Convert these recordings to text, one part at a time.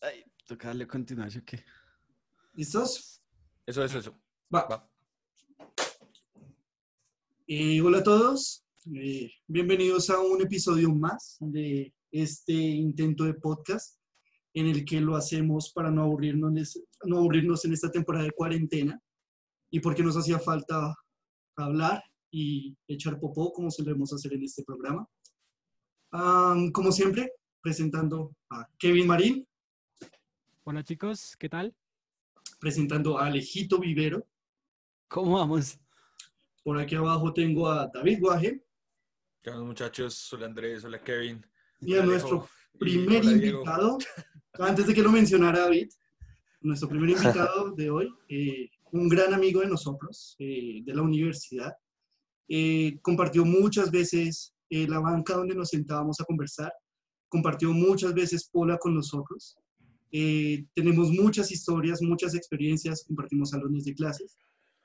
Ay, toca darle continuación, ¿qué? ¿Listos? Eso, eso, eso. Va. Va. Eh, hola a todos, Eh, bienvenidos a un episodio más de este intento de podcast en el que lo hacemos para no aburrirnos, no aburrirnos en esta temporada de cuarentena y porque nos hacía falta hablar y echar popó como solemos hacer en este programa. Am, como siempre, presentando a Kevin Marín, Hola chicos, ¿qué tal? presentando a Alejito Vivero, ¿Cómo vamos? por aquí abajo tengo a David Guaje ¿Qué onda, muchachos? Hola Andrés, hola Kevin. y a nuestro primer hola, Diego. invitado, antes de que lo mencionara David, nuestro primer invitado de hoy, eh, un gran amigo de nosotros, eh, de la universidad, eh, compartió muchas veces eh, la banca donde nos sentábamos a conversar, compartió muchas veces Pola con nosotros, Eh, tenemos muchas historias, muchas experiencias, compartimos salones de clases,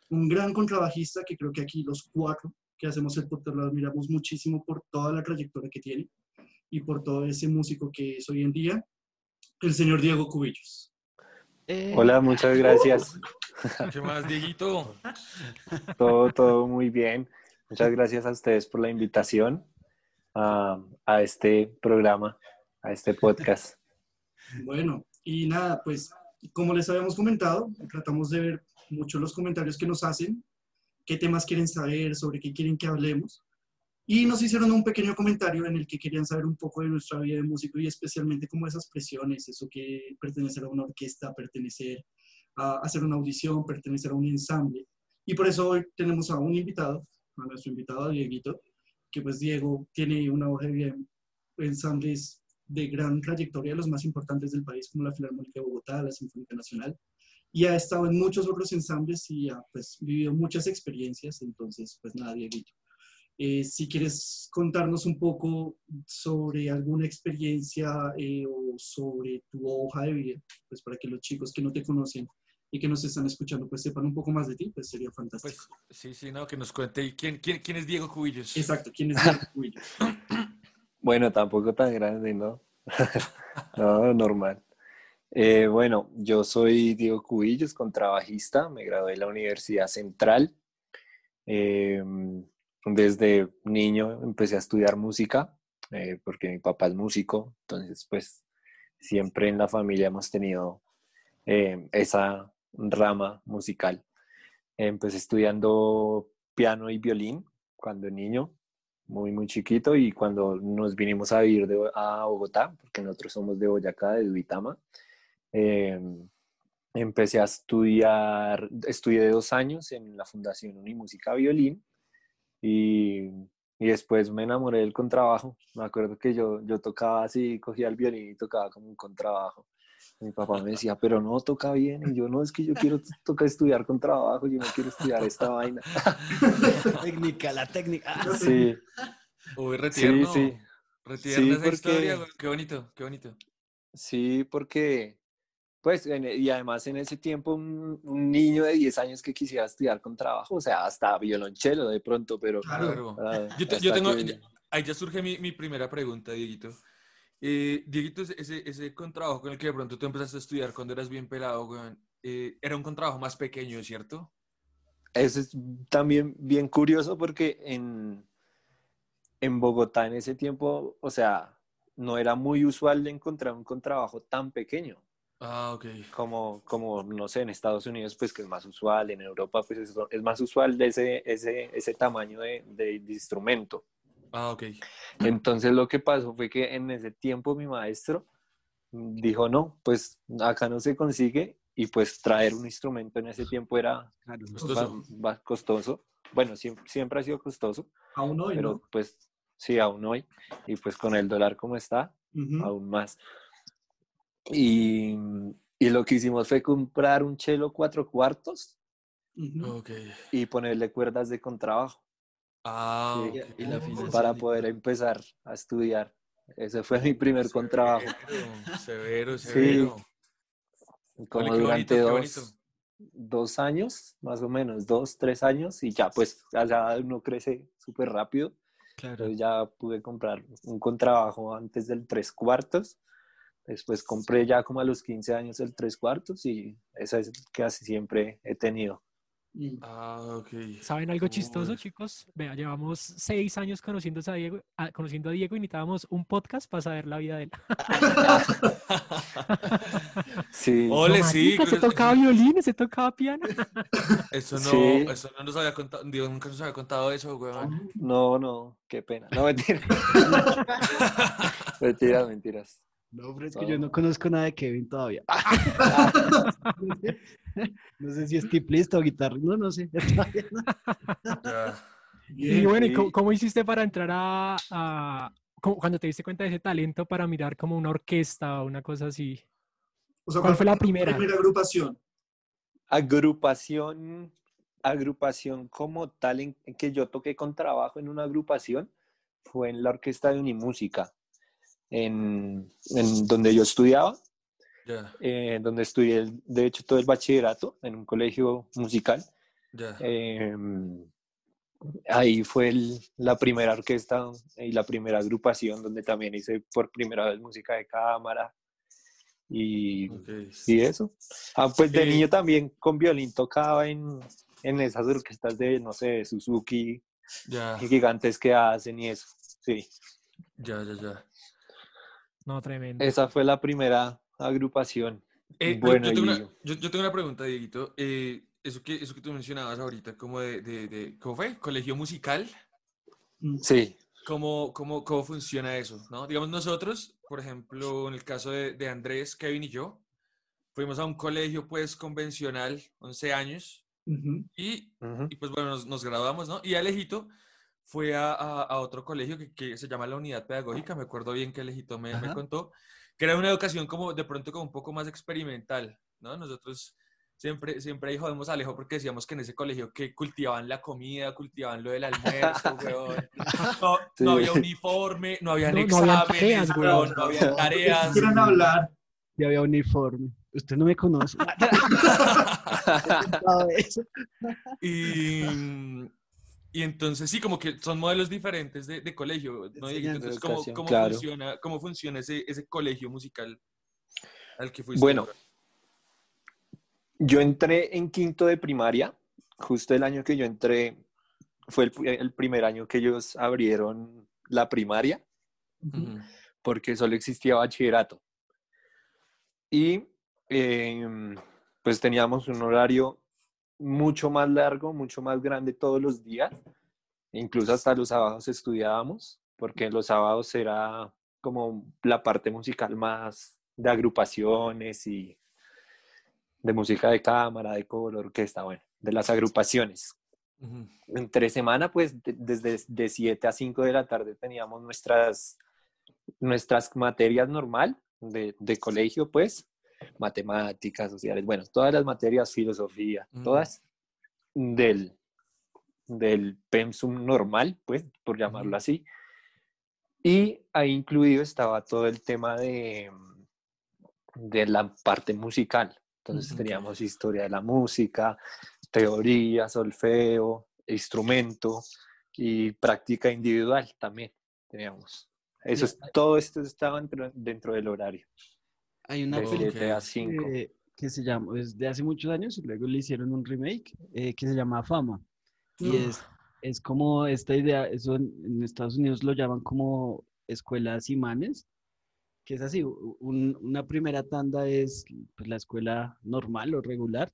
un gran contrabajista que creo que aquí los cuatro que hacemos el podcast lo admiramos muchísimo por toda la trayectoria que tiene y por todo ese músico que es hoy en día, el señor Diego Cubillos. Eh, Hola, muchas gracias. ¿Qué más, Dieguito? Todo, todo muy bien. Muchas gracias a ustedes por la invitación a, a este programa, a este podcast. Bueno, y nada, pues como les habíamos comentado, tratamos de ver mucho los comentarios que nos hacen, qué temas quieren saber, sobre qué quieren que hablemos. Y nos hicieron un pequeño comentario en el que querían saber un poco de nuestra vida de músico y especialmente como esas presiones, eso que pertenecer a una orquesta, pertenecer a hacer una audición, pertenecer a un ensamble. Y por eso hoy tenemos a un invitado, a nuestro invitado, Dieguito, que pues Diego tiene una hoja de ensambles de gran trayectoria, los más importantes del país, como la Filarmónica de Bogotá, la Sinfónica Nacional, y ha estado en muchos otros ensambles y ha pues, vivido muchas experiencias, entonces, pues nada, Dieguito. Eh, si quieres contarnos un poco sobre alguna experiencia eh, o sobre tu hoja de vida, pues para que los chicos que no te conocen y que nos están escuchando, pues sepan un poco más de ti, pues sería fantástico. Pues sí, sí, no, que nos cuente. ¿Y quién, quién, quién es Diego Cubillos? Exacto, ¿quién es Diego Cubillos? Bueno, tampoco tan grande, ¿no? No, normal. Eh, bueno, yo soy Diego Cubillos, contrabajista, me gradué de la Universidad Central. Eh, desde niño empecé a estudiar música, eh, porque mi papá es músico, entonces pues siempre en la familia hemos tenido eh, esa rama musical. Empecé estudiando piano y violín cuando niño, muy, muy chiquito, y cuando nos vinimos a vivir a Bogotá, porque nosotros somos de Boyacá, de Duitama, eh, empecé a estudiar, estudié dos años en la Fundación Unimúsica Violín, y, y después me enamoré del contrabajo. Me acuerdo que yo, yo tocaba así, cogía el violín y tocaba como un contrabajo. Mi papá me decía, pero no toca bien. Y yo, no, es que yo quiero tocar estudiar con trabajo, yo no quiero estudiar esta vaina. técnica, la técnica. Sí, Uy, sí, retierno. sí. Retierno Sí, esa porque- historia. Qué bonito, qué bonito. Sí, porque, pues, en- y además en ese tiempo un, un niño de 10 años que quisiera estudiar con trabajo, o sea, hasta violonchelo de pronto, pero... Claro. Claro. ah, Yo, te- yo tengo, que- ahí ya surge mi, mi primera pregunta, Dieguito. Eh, Dieguito, ese, ese, contrabajo con el que de pronto tú empezaste a estudiar cuando eras bien pelado, weón, eh, era un contrabajo más pequeño, ¿cierto? Eso es también bien curioso porque en, en Bogotá en ese tiempo, o sea, no era muy usual de encontrar un contrabajo tan pequeño Ah, ok. como, como, no sé, en Estados Unidos, pues que es más usual, en Europa, pues es, es más usual de ese, ese, ese tamaño de, de- de instrumento. Ah, ok. Entonces lo que pasó fue que en ese tiempo mi maestro dijo, no, pues acá no se consigue y pues traer un instrumento en ese tiempo era Claro. Costoso. Bueno, siempre, siempre ha sido costoso, Aún hoy, pero ¿no? pues sí, aún hoy. Y pues con el dólar como está, aún más. Y, y lo que hicimos fue comprar un chelo cuatro cuartos Ujú. Ok. y ponerle cuerdas de contrabajo Ah, Sí. ok. Y la afinación para poder empezar a estudiar. Ese fue mi primer contrabajo. Severo, severo. Sí. Como durante bonito, dos, dos años, más o menos, dos, tres años, y ya pues ya uno crece súper rápido. Claro. Entonces ya pude comprar un contrabajo antes del tres cuartos Después compré ya como a los 15 años el tres cuartos y esa es casi siempre he tenido. Mm. Ah, ok. ¿Saben algo chistoso, chicos? Vea, llevamos seis años conociendo a Diego, a- conociendo a Diego y necesitábamos un podcast para saber la vida de él. Sí, Ole, No, sí. marica, se que- tocaba violín, se tocaba piano. Eso no, Sí. eso no nos había contado, Dios nunca nos había contado eso, weón. no, no, qué pena. No, mentira. mentiras, mentiras. No, pero es que yo no conozco nada de Kevin todavía. No sé si es tiplista o guitarrista, no, no sé. Y bueno, ¿y cómo, cómo hiciste para entrar a, a- cómo- cuando te diste cuenta de ese talento para mirar como una orquesta o una cosa así? O sea, ¿Cuál fue la primera? primera agrupación? Agrupación, agrupación como tal en, en que yo toqué con trabajo en una agrupación fue en la orquesta de Unimúsica, en, en donde yo estudiaba, Ya, eh, donde estudié de hecho todo el bachillerato en un colegio musical. ya. Eh, ahí fue el- la primera orquesta y la primera agrupación donde también hice por primera vez música de cámara y, Ok. y eso. Ah, pues de Eh, niño también con violín tocaba en, en esas orquestas de, no sé, de Suzuki, Ya, gigantes que hacen y eso. Sí, ya, ya, ya. No, tremendo. esa fue la primera agrupación. Eh, Bueno, yo, tengo y- una, yo, yo tengo una pregunta, Dieguito. Eh, eso, que, eso que tú mencionabas ahorita, como de, de, de- ¿cómo fue? Colegio musical. Mm. Sí, ¿Cómo, cómo, cómo funciona eso? ¿no? Digamos, nosotros, por ejemplo, en el caso de, de Andrés, Kevin y yo, fuimos a un colegio, pues, convencional, 11 años, Ujú. y, ujú, y, pues, bueno, nos, nos graduamos, ¿no? Y Alejito fue a, a, a otro colegio que, que se llama la Unidad Pedagógica, me acuerdo bien que Alejito me, me Ajá. contó, que era una educación como, de pronto, como un poco más experimental, ¿no? Nosotros siempre, siempre ahí jodemos a Alejo porque decíamos que en ese colegio que cultivaban la comida, cultivaban lo del almuerzo, weón. No, Sí. no había uniforme, no habían No- no habían exámenes, tareas, weón, no habían tareas. Hablar. Ya había uniforme. Usted no me conoce. Y, y entonces sí, como que son modelos diferentes de, de colegio, Entonces, ¿cómo, cómo claro. funciona, ¿cómo funciona ese, ese colegio musical al que fuiste? Bueno, ahora? Yo entré en quinto de primaria, justo el año que yo entré, fue el, el primer año que ellos abrieron la primaria, porque solo existía bachillerato. Y eh, pues teníamos un horario mucho más largo, mucho más grande todos los días, incluso hasta los sábados estudiábamos, porque los sábados era como la parte musical más de agrupaciones y de música de cámara, de coro, orquesta, bueno, de las agrupaciones. Entre semana, pues de- desde de 7 a 5 de la tarde teníamos nuestras, nuestras materias normal de, de colegio, pues, matemáticas, sociales, bueno, todas las materias, filosofía, todas del, del pensum normal, pues, por llamarlo así. Y ahí incluido estaba todo el tema de, de la parte musical. Entonces teníamos historia de la música, teoría, solfeo, instrumento y práctica individual también teníamos. Eso es, todo esto estaba dentro, dentro del horario, Hay una de película 7 a 5. que, que se llama, es de hace muchos años y luego le hicieron un remake eh, que se llama Fama. Y No. es, es como esta idea, eso en, en Estados Unidos lo llaman como escuelas imanes, que es así, un- una primera tanda es pues, la escuela normal o regular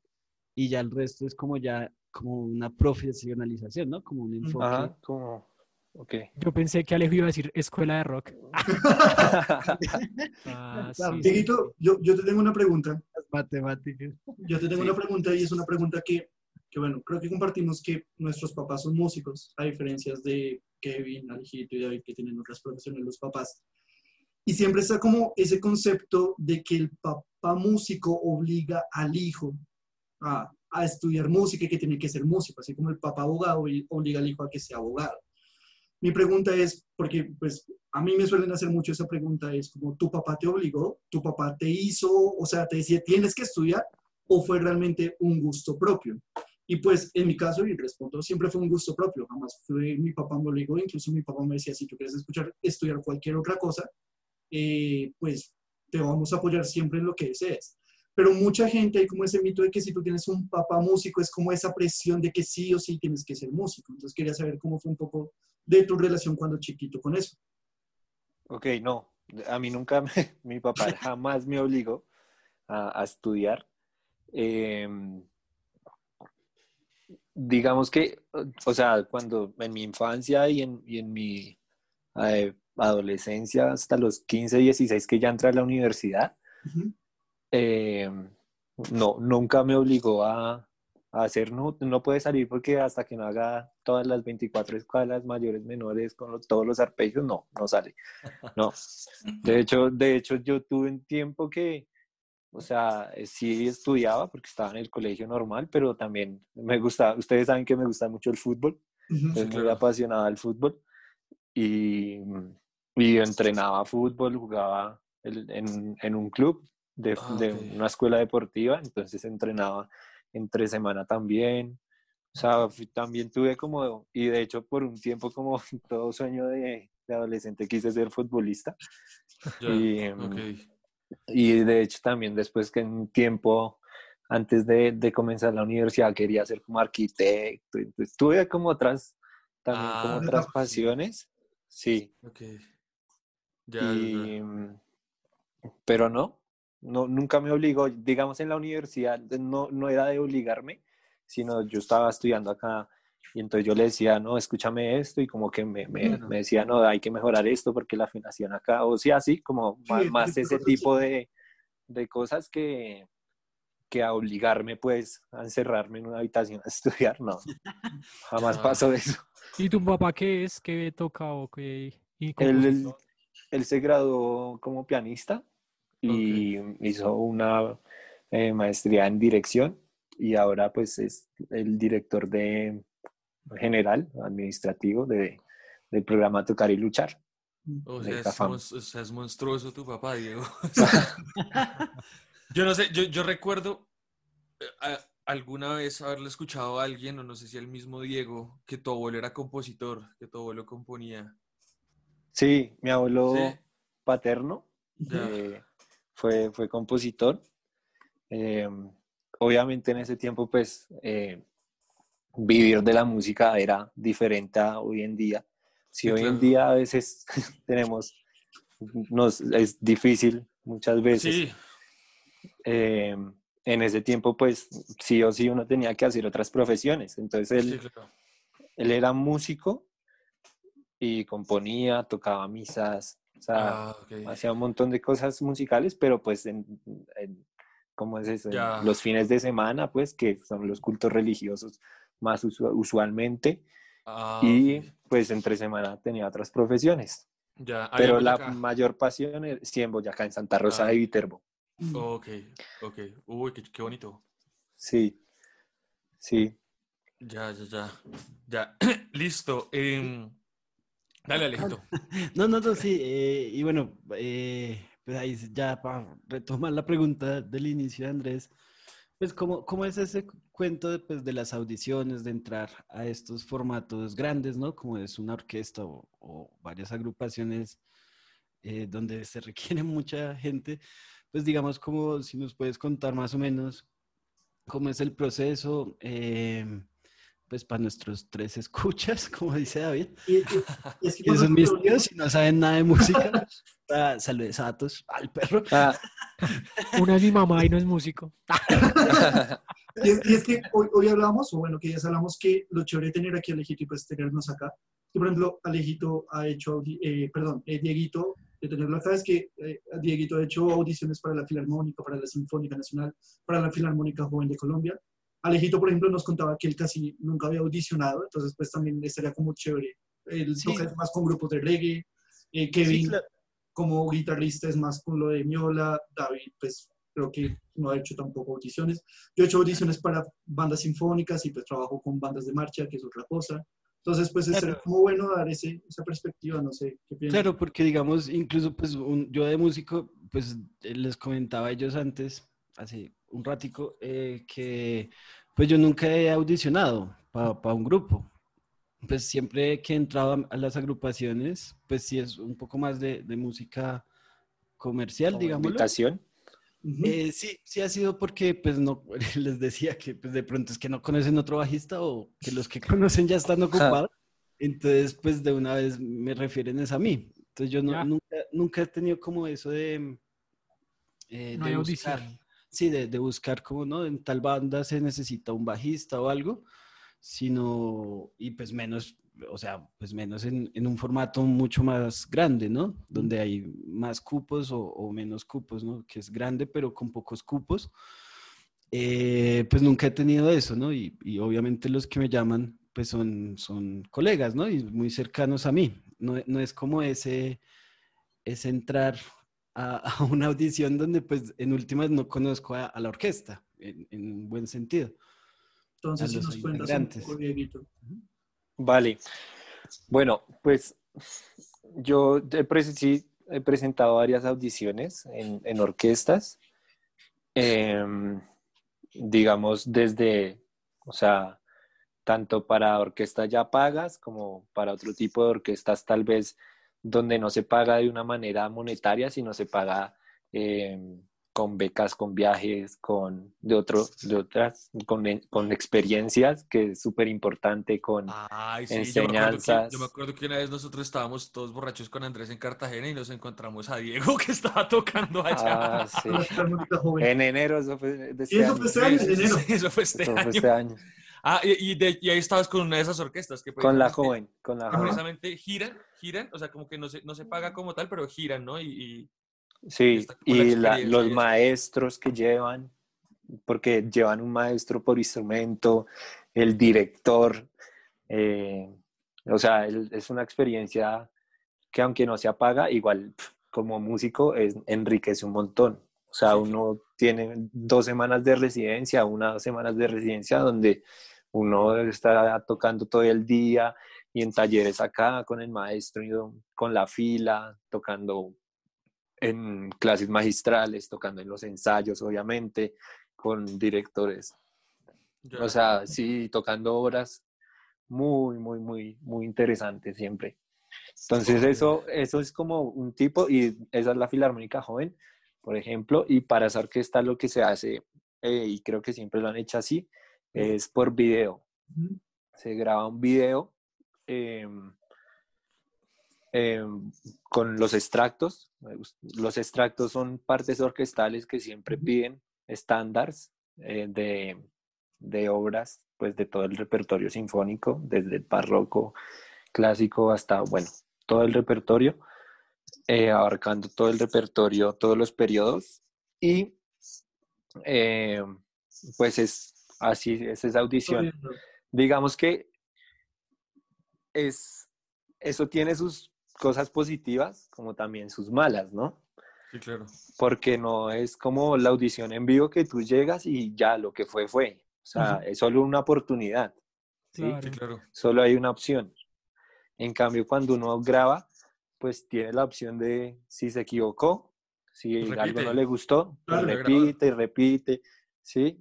y ya el resto es como ya como una profesionalización, ¿no? Como un enfoque. Ajá, como, ok. Yo pensé que Alejo iba a decir escuela de rock. Ah, sí, sí, Dieguito, yo, yo te tengo una pregunta. Matemáticas. Yo te tengo una pregunta y es una pregunta que, que, bueno, creo que compartimos que nuestros papás son músicos, a diferencias de Kevin, Alejito y David, que tienen otras profesiones los papás. Y siempre está como ese concepto de que el papá músico obliga al hijo a, a estudiar música y que tiene que ser músico, así como el papá abogado obliga al hijo a que sea abogado. Mi pregunta es, porque pues a mí me suelen hacer mucho esa pregunta, es como, ¿tu papá te obligó? ¿Tu papá te hizo? O sea, te decía, tienes que estudiar o fue realmente un gusto propio? Y pues en mi caso, y respondo, siempre fue un gusto propio, jamás fue mi papá me obligó, incluso mi papá me decía, si tú quieres escuchar, estudiar cualquier otra cosa, eh, pues te vamos a apoyar siempre en lo que desees. Pero mucha gente hay como ese mito de que si tú tienes un papá músico es como esa presión de que sí o sí tienes que ser músico. Entonces quería saber cómo fue un poco de tu relación cuando chiquito con eso. Ok, no, a mí nunca, me, mi papá jamás me obligó a, a estudiar. Em, digamos que, o sea, cuando en mi infancia y en, y en mi eh, adolescencia, hasta los 15, 16 que ya entré a la universidad, eh, no, nunca me obligó a, a hacer, no, no puede salir porque hasta que no haga todas las 24 escalas mayores, menores, con los- todos los arpegios, no, no sale. No. De hecho, de hecho, yo tuve un tiempo que, o sea, eh, sí estudiaba porque estaba en el colegio normal, pero también me gusta, ustedes saben que me gusta mucho el fútbol, soy muy claro. apasionado del fútbol y, y entrenaba fútbol, jugaba el- en, en un club de, una escuela deportiva, entonces entrenaba entre semana también. O sea, fui- también tuve como, y de hecho por un tiempo como todo sueño de, de adolescente quise ser futbolista. Ya, Y, em, ok. Y de hecho también después que en un tiempo, antes de, de comenzar la universidad, quería ser como arquitecto. Entonces tuve como otras, también como Ah, otras sí. pasiones. Sí. Ok. Ya, ya, ya. Y, mm, pero no, no, nunca me obligó. Digamos en la universidad no, no era de obligarme, sino yo estaba estudiando acá y entonces yo le decía, no, escúchame esto y como que me, me, decía, no, hay que mejorar esto porque la afinación acá, o sea, así como Sí, más, ese más tipo de ese cosas. tipo de, de cosas que, que a obligarme pues a encerrarme en una habitación a estudiar, no, jamás pasó eso. ¿Y tu papá qué es? ¿Qué toca o qué? Y Él, compositor? él se graduó como pianista y hizo una eh, maestría en dirección y ahora pues es el director de general administrativo de, del programa Tocar y Luchar. O sea, es, o sea, es monstruoso tu papá, Diego. yo no sé, yo, yo recuerdo eh, a- alguna vez haberle escuchado a alguien, o no sé si el mismo Diego, que tu abuelo era compositor, que tu abuelo componía. Sí, mi abuelo Sí. paterno Ya. eh, fue, fue compositor. Eh, obviamente en ese tiempo pues eh, vivir de la música era diferente a hoy en día. Si Sí, hoy en día a veces tenemos, nos, es difícil muchas veces. Sí, eh, en ese tiempo pues sí o sí uno tenía que hacer otras profesiones. Entonces él, sí, claro. él era músico y componía, tocaba misas, o sea, Ah, hacía un montón de cosas musicales, pero pues en, en- ¿cómo es eso? En los fines de semana, pues, que son los cultos religiosos más usu- usualmente, Ah, y pues entre semana tenía otras profesiones. Ya, Pero la mayor pasión es sí en Boyacá, en Santa Rosa Ah. de Viterbo. Ok, ok. Uy, qué, qué bonito. Sí, sí. Ya, ya, ya. Ya, listo. em, dale, Alejito. No, no, no, sí. eh, y bueno, eh, pues ahí ya para retomar la pregunta del inicio Andrés, pues ¿cómo, cómo es ese cu- cuento de, pues, de las audiciones, de entrar a estos formatos grandes, ¿no? Como es una orquesta o, o varias agrupaciones eh, donde se requiere mucha gente. Pues digamos, como si nos puedes contar más o menos cómo es el proceso, eh, pues para nuestros tres escuchas, como dice David. Y, y- y es que son mis tíos y no saben nada de música. Ah, saludos a todos, al perro. Ah, Una es mi mamá y no es músico. Y es, y es que hoy, hoy hablamos, o bueno, que ya hablamos que lo chévere de tener aquí a Alejito y pues tenernos acá. Que, por ejemplo, Alejito ha hecho, eh, perdón, eh, Dieguito, de tenerlo acá, es que eh, Dieguito ha hecho audiciones para la Filarmónica, para la Sinfónica Nacional, para la Filarmónica Joven de Colombia. Alejito, por ejemplo, nos contaba que él casi nunca había audicionado, entonces pues también estaría como chévere. Él Sí. toca más con grupos de reggae, eh, Kevin Sí, claro. como guitarrista es más con lo de Miola, David pues creo que no ha hecho tampoco audiciones. Yo he hecho audiciones para bandas sinfónicas y pues trabajo con bandas de marcha, que es otra cosa. Entonces pues es Claro. como bueno dar ese, esa perspectiva, no sé qué piensas. Claro, porque digamos, incluso pues un- yo de músico, pues les comentaba a ellos antes, hace un ratico, eh, que pues yo nunca he audicionado para un grupo. Pues siempre que he entrado a, las agrupaciones, pues sí es un poco más de, de música comercial, digámoslo. invitación. Ujú. Eh, sí, sí ha sido porque, pues, no, les decía que pues, de pronto es que no conocen otro bajista o que los que conocen ya están ocupados. Entonces, pues, de una vez me refieren es a mí. Entonces, yo no- nunca, nunca he tenido como eso de... eh, No de hay buscar, audición. Sí, de, de buscar como, ¿no? En tal banda se necesita un bajista o algo, sino, y pues menos, o sea, pues menos en, en un formato mucho más grande, ¿no? Donde hay más cupos o, o menos cupos, ¿no? Que es grande, pero con pocos cupos. Eh, pues nunca he tenido eso, ¿no? Y, y obviamente los que me llaman, pues son, son colegas, ¿no? Y muy cercanos a mí. No, no es como ese, ese entrar a, a una audición donde, pues, en últimas no conozco a, a la orquesta, en, en un buen sentido. Entonces, a si los nos cuentas un poco, Dieguito. Vale. Bueno, pues yo he, presen- sí, he presentado varias audiciones en, en orquestas. Em, digamos, desde, o sea, tanto para orquestas ya pagas como para otro tipo de orquestas tal vez donde no se paga de una manera monetaria, sino se paga em, con becas, con viajes, con de otro, de otras, con, con experiencias, que es súper importante, con Ay, sí, yo me, acuerdo que, enseñanzas. yo me acuerdo que una vez nosotros estábamos todos borrachos con Andrés en Cartagena y nos encontramos a Diego que estaba tocando allá. Ah, sí. En enero, eso fue de este eso año. fue este año, en enero. Sí, eso fue este Eso fue año. este año. Ah, y, y de- y ahí estabas con una de esas orquestas que Con la joven, con la joven. precisamente giran, giran, o sea, como que no se, no se paga como tal, pero giran, ¿no? Y, y- Sí, y la- los y maestros que llevan, porque llevan un maestro por instrumento, el director, eh, o sea, es una experiencia que aunque no se apaga, igual como músico es, enriquece un montón. O sea, Sí, uno tiene dos semanas de residencia, una dos semanas de residencia donde uno está tocando todo el día y en talleres acá con el maestro, y con la fila, tocando en clases magistrales, tocando en los ensayos, obviamente, con directores. ya. O sea, sí, tocando obras muy, muy, muy, muy interesantes siempre. Entonces, eso, eso es como un tipo, y esa es la Filarmónica Joven, por ejemplo, y para esa orquesta lo que se hace, eh, y creo que siempre lo han hecho así, es por video. Se graba un video em, em, con los extractos. Los extractos son partes orquestales que siempre piden estándares eh, de, de obras, pues de todo el repertorio sinfónico, desde el barroco, clásico hasta, bueno, todo el repertorio, eh, abarcando todo el repertorio, todos los periodos. Y eh, pues es así, es esa audición digamos que es, eso tiene sus cosas positivas como también sus malas, ¿no? Sí, claro. Porque no es como la audición en vivo que tú llegas y ya lo que fue fue. O sea, es solo una oportunidad, ¿sí? Claro. Sí, claro. Solo hay una opción. En cambio, cuando uno graba, pues tiene la opción de si se equivocó, si Repite. algo no le gustó, pues Claro, repite y repite, ¿sí?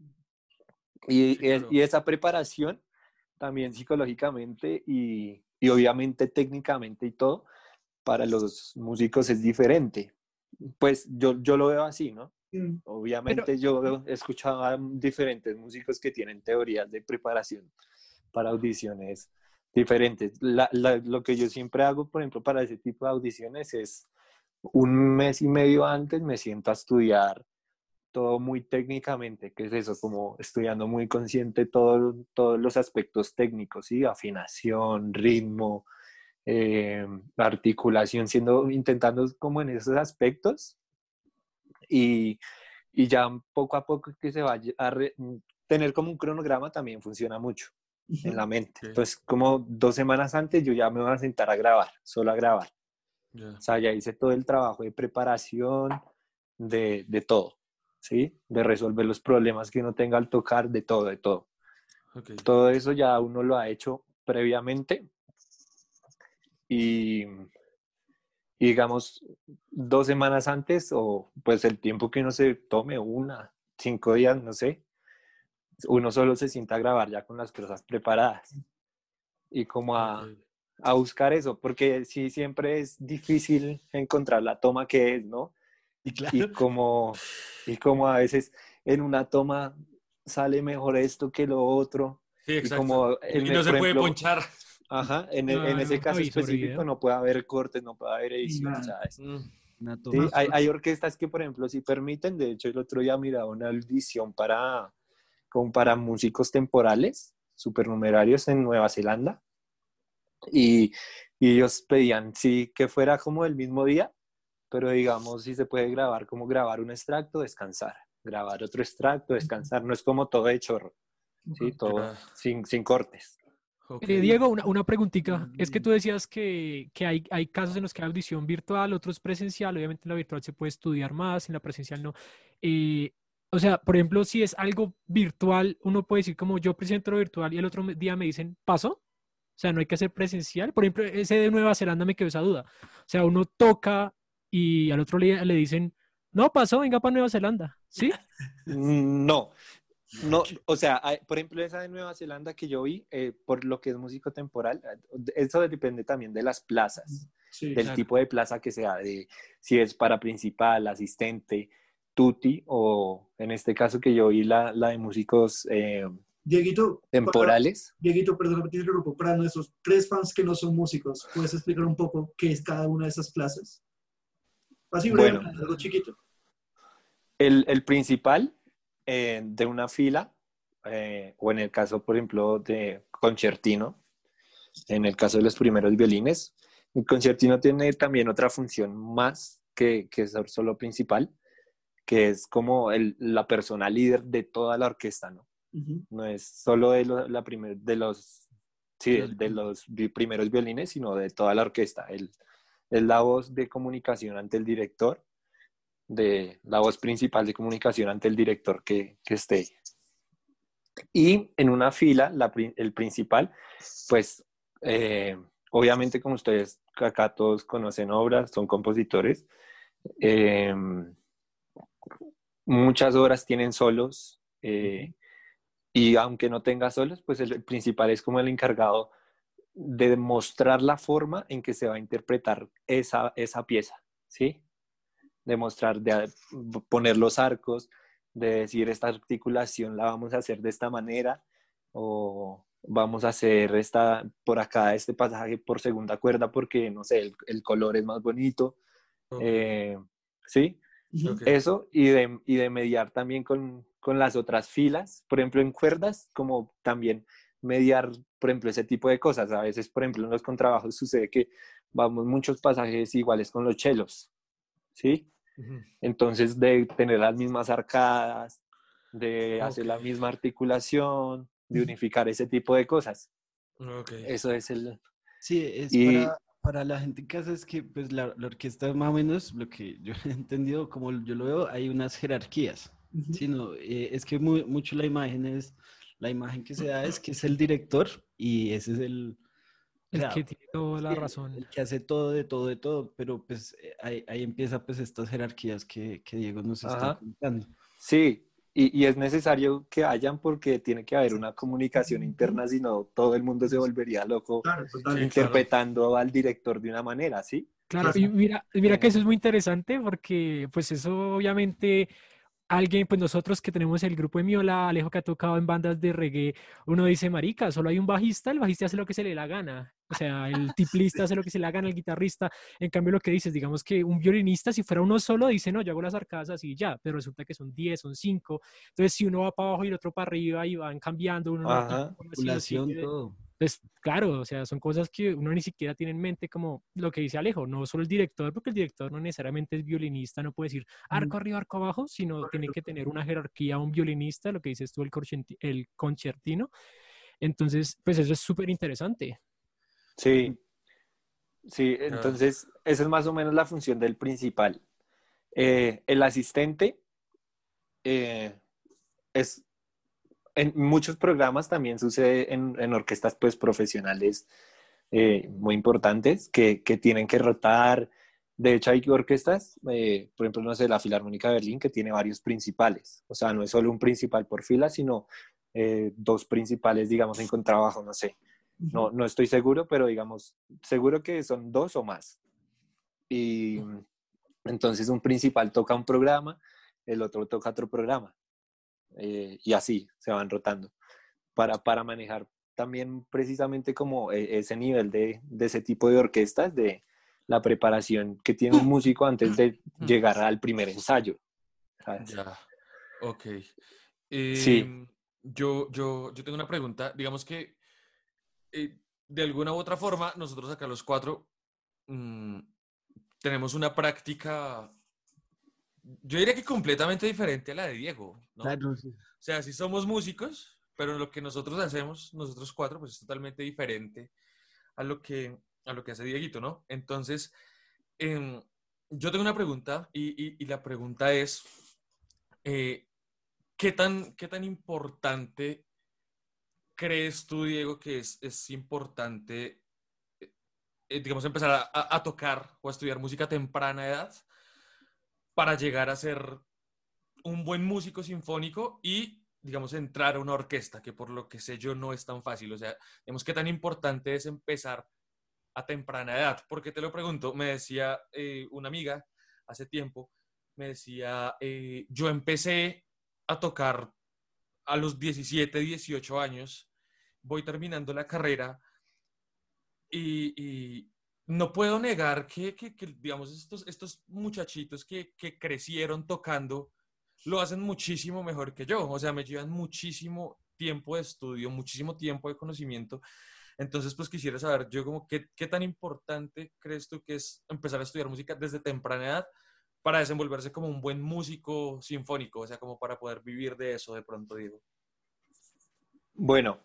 Y, Sí, claro. y esa preparación también psicológicamente y, y obviamente técnicamente y todo, para los músicos es diferente. Pues yo, yo lo veo así, ¿no? Mm. Obviamente yo he escuchado a diferentes músicos que tienen teorías de preparación para audiciones diferentes. La- la- lo que yo siempre hago, por ejemplo, para ese tipo de audiciones es un mes y medio antes me siento a estudiar todo muy técnicamente, que es eso, como estudiando muy consciente todo, todos los aspectos técnicos, ¿sí? Afinación, ritmo, eh, articulación, siendo, intentando como en esos aspectos y, y ya poco a poco que se vaya a re- tener como un cronograma también funciona mucho en la mente. Entonces, como dos semanas antes yo ya me voy a sentar a grabar, solo a grabar. Ya. O sea, ya hice todo el trabajo de preparación, de, de todo, ¿sí? De resolver los problemas que uno tenga al tocar, de todo, de todo. Todo eso ya uno lo ha hecho previamente. Y, y digamos, dos semanas antes, o pues el tiempo que uno se tome, una, cinco días, no sé, uno solo se sienta a grabar ya con las cosas preparadas. Y como a, a buscar eso, porque sí siempre es difícil encontrar la toma que es, ¿no? Y y claro, como, y como a veces en una toma sale mejor esto que lo otro. Sí, Y exacto. como en y el- no se puede ejemplo, ponchar. Ajá, en, e- en ese caso y sobre específico no puede haber cortes, no puede haber edición, Nada. ¿sabes? Mm. Sí, hay, hay orquestas que, por ejemplo, sí permiten. De hecho, el otro día miraba una audición para, como para músicos temporales, supernumerarios en Nueva Zelanda. Y, y ellos pedían, sí, que fuera como el mismo día, pero digamos, si se puede grabar, como grabar un extracto, descansar. Grabar otro extracto, descansar. No es como todo de chorro, ¿sí? Todo Claro. sin, sin cortes. Ok. Eh, Diego, una, una preguntita. Es que Mm. tú decías que, que hay, hay casos en los que hay audición virtual, otros presencial. Obviamente en la virtual se puede estudiar más, en la presencial no. Eh, o sea, por ejemplo, si es algo virtual, uno puede decir como yo presento lo virtual y el otro día me dicen, ¿paso? O sea, no hay que hacer presencial. Por ejemplo, ese de Nueva Zelanda me quedó esa duda. O sea, uno toca y al otro día le dicen, no, pasó, venga para Nueva Zelanda. ¿Sí? No, no, o sea, hay- por ejemplo, esa de Nueva Zelanda que yo vi, eh, por lo que es músico temporal, eso depende también de las plazas, Sí. del Claro. tipo de plaza que sea, de si es para principal, asistente, tutti, o en este caso que yo vi la, la de músicos eh, Dieguito, para- temporales. Dieguito, perdón. Para nuestros tres fans que no son músicos, ¿puedes explicar un poco qué es cada una de esas plazas? Bueno. algo chiquito. El, el principal eh, de una fila, eh, o en el caso, por ejemplo, de concertino, en el caso de los primeros violines, el concertino tiene también otra función más que, que ser solo principal, que es como el- la persona líder de toda la orquesta, ¿no? No es solo de, lo- la primer, de los, sí, De los- de los vi- primeros violines, sino de toda la orquesta. Él es la voz de comunicación ante el director, de la voz principal de comunicación ante el director que, que esté. Y en una fila, la el principal, pues eh, obviamente como ustedes acá todos conocen obras, son compositores, eh, muchas obras tienen solos eh, y aunque no tenga solos, pues el principal es como el encargado de mostrar la forma en que se va a interpretar esa, esa pieza, ¿sí? De mostrar, de poner los arcos, de decir esta articulación la vamos a hacer de esta manera o vamos a hacer esta por acá este pasaje por segunda cuerda porque no sé el, el color es más bonito Ok. eh, sí eso y de, y de mediar también con, con las otras filas, por ejemplo en cuerdas, como también mediar, por ejemplo, ese tipo de cosas. A veces, por ejemplo, en los contrabajos sucede que vamos muchos pasajes iguales con los chelos, ¿sí? Entonces, de tener las mismas arcadas, de hacer la misma articulación, de unificar ese tipo de cosas. Ok. Eso es el... Sí, es Y- para, para la gente en casa es que pues la, la orquesta más o menos, lo que yo he entendido, como yo lo veo, hay unas jerarquías. Ujú. Sí, no, eh, es que mu- mucho la imagen es, la imagen que se da es que es el director y ese es el, o El sea, que tiene toda la sí, el- razón. El que hace todo, de todo, de todo, pero pues eh, ahí, ahí empieza pues estas jerarquías que, que Diego nos está Ajá. contando. Sí, y, y es necesario que hayan porque tiene que haber una comunicación interna, si no todo el mundo se volvería loco Claro, total. Interpretando al director de una manera, ¿sí? Claro, Claro. y mira, y mira que eso es muy interesante porque pues eso obviamente alguien, pues nosotros que tenemos el grupo de Miola, Alejo que ha tocado en bandas de reggae, uno dice, marica, solo hay un bajista, el bajista hace lo que se le la gana. O sea, el tiplista hace lo que se le da gana, el guitarrista. En cambio, lo que dices, digamos que un violinista, si fuera uno solo, dice, no, yo hago las arcadas así y ya, pero resulta que son 10, son 5. Entonces, si uno va para abajo y el otro para arriba y van cambiando, uno no- Ajá. uno así no Pues claro, o sea, son cosas que uno ni siquiera tiene en mente, como lo que dice Alejo, no solo el director, porque el director no necesariamente es violinista, no puede decir arco arriba, arco abajo, sino tiene que tener una jerarquía, un violinista, lo que dices tú, el, el concertino. Entonces, pues eso es súper interesante. Sí. Sí, entonces esa es más o menos la función del principal. Eh, el asistente eh, es en muchos programas también sucede en, en orquestas pues profesionales eh, muy importantes que, que tienen que rotar. De hecho, hay orquestas, eh, por ejemplo, no sé, la Filarmónica de Berlín, que tiene varios principales. O sea, no es solo un principal por fila, sino eh, dos principales, digamos, en contrabajo, no sé. No, no estoy seguro, pero digamos, seguro que son dos o más. Y, Entonces un principal toca un programa, el otro toca otro programa. Eh, y así se van rotando para, para manejar también precisamente como e- ese nivel de, de ese tipo de orquestas, de la preparación que tiene un músico antes de llegar al primer ensayo. ¿sabes? Ya, ok. Sí. Em, Yo, yo, yo tengo una pregunta. Digamos que eh, de alguna u otra forma, nosotros acá los cuatro mm, tenemos una práctica, yo diría que completamente diferente a la de Diego, ¿no? Claro, sí. O sea, sí somos músicos, pero lo que nosotros hacemos, nosotros cuatro, pues es totalmente diferente a lo que, a lo que hace Dieguito, ¿no? Entonces, em, yo tengo una pregunta y, y- y la pregunta es, eh, ¿qué, tan, ¿qué tan importante crees tú, Diego, que es, es importante, eh, eh, digamos, empezar a, a- a tocar o a estudiar música a temprana edad para llegar a ser un buen músico sinfónico y, digamos, entrar a una orquesta, que por lo que sé yo no es tan fácil. O sea, digamos, ¿qué tan importante es empezar a temprana edad? Porque te lo pregunto, me decía eh, una amiga hace tiempo, me decía, eh, yo empecé a tocar a los 17, 18 años, voy terminando la carrera y, y no puedo negar que, que- digamos, estos, estos muchachitos que, que crecieron tocando lo hacen muchísimo mejor que yo. O sea, me llevan muchísimo tiempo de estudio, muchísimo tiempo de conocimiento. Entonces, pues quisiera saber, yo como, ¿qué, qué tan importante crees tú que es empezar a estudiar música desde temprana edad para desenvolverse como un buen músico sinfónico? O sea, como para poder vivir de eso de pronto, digo. Bueno,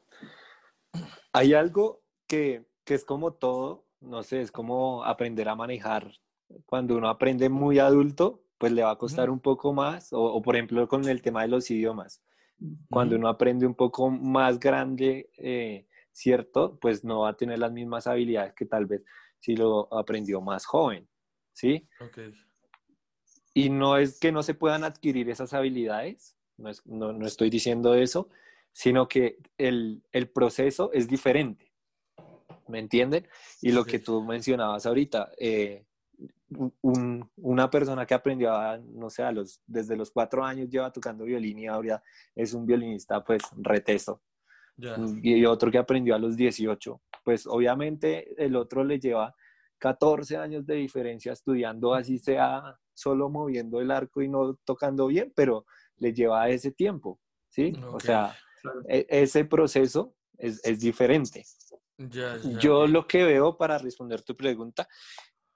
hay algo que, que es como todo, no sé, es como aprender a manejar. Cuando uno aprende muy adulto, pues le va a costar un poco más, o, o, por ejemplo con el tema de los idiomas. Cuando uno aprende un poco más grande, eh, ¿cierto? Pues no va a tener las mismas habilidades que tal vez si lo aprendió más joven, ¿sí? Ok. Y no es que no se puedan adquirir esas habilidades, no, es- no- no estoy diciendo eso, sino que el, el proceso es diferente. ¿Me entienden? Y lo que tú mencionabas ahorita, eh, un- una persona que aprendió, a, no sé, a los, desde los cuatro años lleva tocando violín y ahora es un violinista, pues reteso Ya. y otro que aprendió a los 18. Pues obviamente el otro le lleva 14 años de diferencia estudiando, así sea solo moviendo el arco y no tocando bien, pero le lleva ese tiempo, ¿sí? O Ok. sea, Claro. e- ese proceso es, es diferente. Ya, ya. Yo lo que veo para responder tu pregunta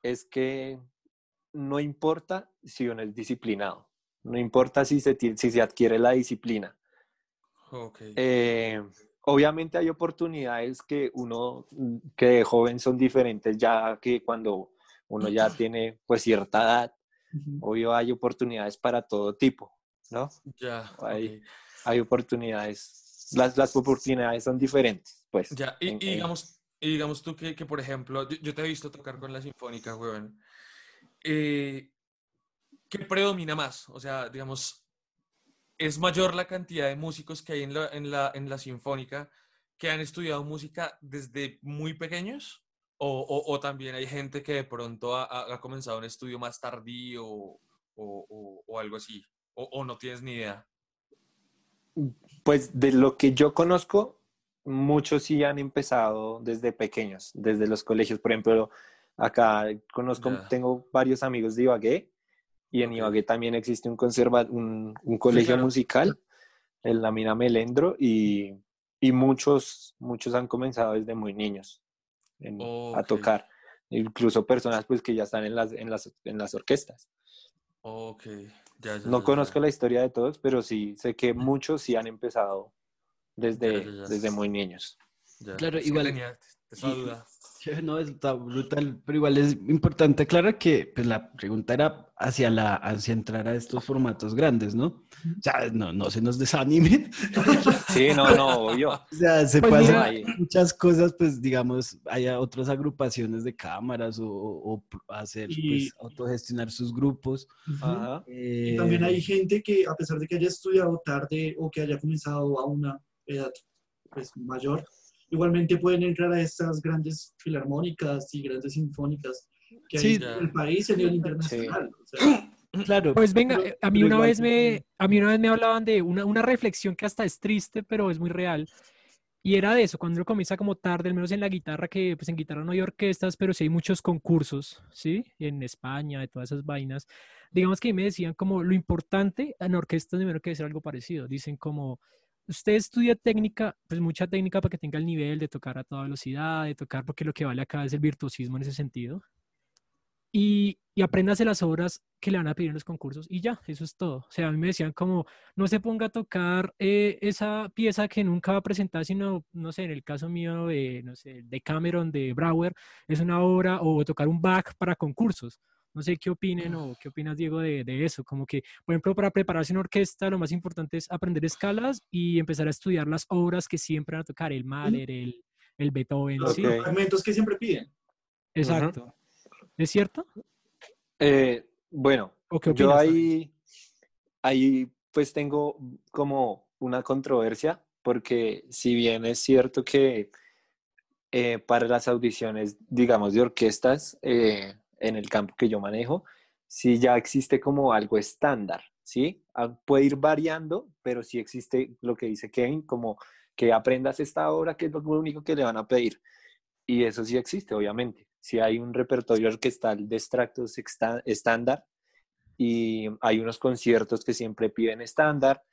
es que no importa si uno es disciplinado, no importa si se, si se adquiere la disciplina. Ok. Eh, obviamente hay oportunidades que uno, que de joven son diferentes ya que cuando uno ya tiene pues cierta edad, Ujú. obvio hay oportunidades para todo tipo, ¿no? Ya. Ok. Hay oportunidades, las, las oportunidades son diferentes, pues. Ya, y, en- y digamos, y digamos tú que, que, por ejemplo, yo, yo te he visto tocar con la Sinfónica, weón. Eh, ¿Qué predomina más? O sea, digamos, ¿es mayor la cantidad de músicos que hay en la, en la, en la Sinfónica que han estudiado música desde muy pequeños? ¿O, o- o también hay gente que de pronto ha, comenzado un estudio más tardío o, o- o algo así? ¿O, o no tienes ni idea? Pues de lo que yo conozco, muchos sí han empezado desde pequeños, desde los colegios. Por ejemplo, acá conozco, tengo varios amigos de Ibagué y en Ok. Ibagué también existe un, conserva, un, un colegio claro. musical, el Lamina Melendro, y, y muchos, muchos han comenzado desde muy niños en- a tocar. Incluso personas pues que ya están en las, en las, en las orquestas. Ok, ya, ya, No ya, conozco ya. la historia de todos, pero sí sé que muchos sí han empezado desde, Ya, ya, ya. desde muy niños. Ya. Claro, Es que igual- tenía esa y- duda. No, está brutal, pero igual es importante aclarar que pues, la pregunta era hacia, la, hacia entrar a estos formatos grandes, ¿no? O sea, no, no se nos desanimen. Sí, no, no, obvio. O sea, se Pues puede mira- hacer muchas cosas, pues digamos, hay otras agrupaciones de cámaras o, o hacer, Y- pues, autogestionar sus grupos. Ujú. Ajá. Y también Eh, hay gente que, a pesar de que haya estudiado tarde o que haya comenzado a una edad pues, mayor, igualmente pueden entrar a estas grandes filarmónicas y grandes sinfónicas que Sí, hay en el país y a nivel internacional. O sea, Claro. Pues venga, eh, a mí una vez sí. me, a mí una vez me hablaban de una, una reflexión que hasta es triste, pero es muy real. Y era de eso, cuando uno comienza como tarde, al menos en la guitarra, que pues en guitarra no hay orquestas, pero sí hay muchos concursos, ¿sí? En España, de todas esas vainas. Digamos que a mí me decían como lo importante en orquestas primero que ser algo parecido. Dicen como, usted estudia técnica, pues mucha técnica para que tenga el nivel de tocar a toda velocidad, de tocar, porque lo que vale acá es el virtuosismo en ese sentido. Y, y apréndase las obras que le van a pedir en los concursos y ya, eso es todo. O sea, a mí me decían como, no se ponga a tocar eh, esa pieza que nunca va a presentar, sino, no sé, en el caso mío de, no sé, de Cameron, de Brower, es una obra, o tocar un back para concursos. No sé qué opinen o qué opinas, Diego, de, de eso. Como que, por ejemplo, para prepararse una orquesta, lo más importante es aprender escalas y empezar a estudiar las obras que siempre van a tocar, el Mahler, el, el Beethoven, los fragmentos que siempre piden. Exacto. ¿Es cierto? Eh, bueno, ¿O qué yo ahí, ahí pues tengo como una controversia, porque si bien es cierto que eh, para las audiciones, digamos, de orquestas, eh, en el campo que yo manejo, sí ya existe como algo estándar, ¿sí? Ah, Puede ir variando, pero sí existe lo que dice Kevin, como que aprendas esta obra, que es lo único que le van a pedir. Y eso sí existe, obviamente. Si hay un repertorio orquestal de extractos estándar y hay unos conciertos que siempre piden estándar.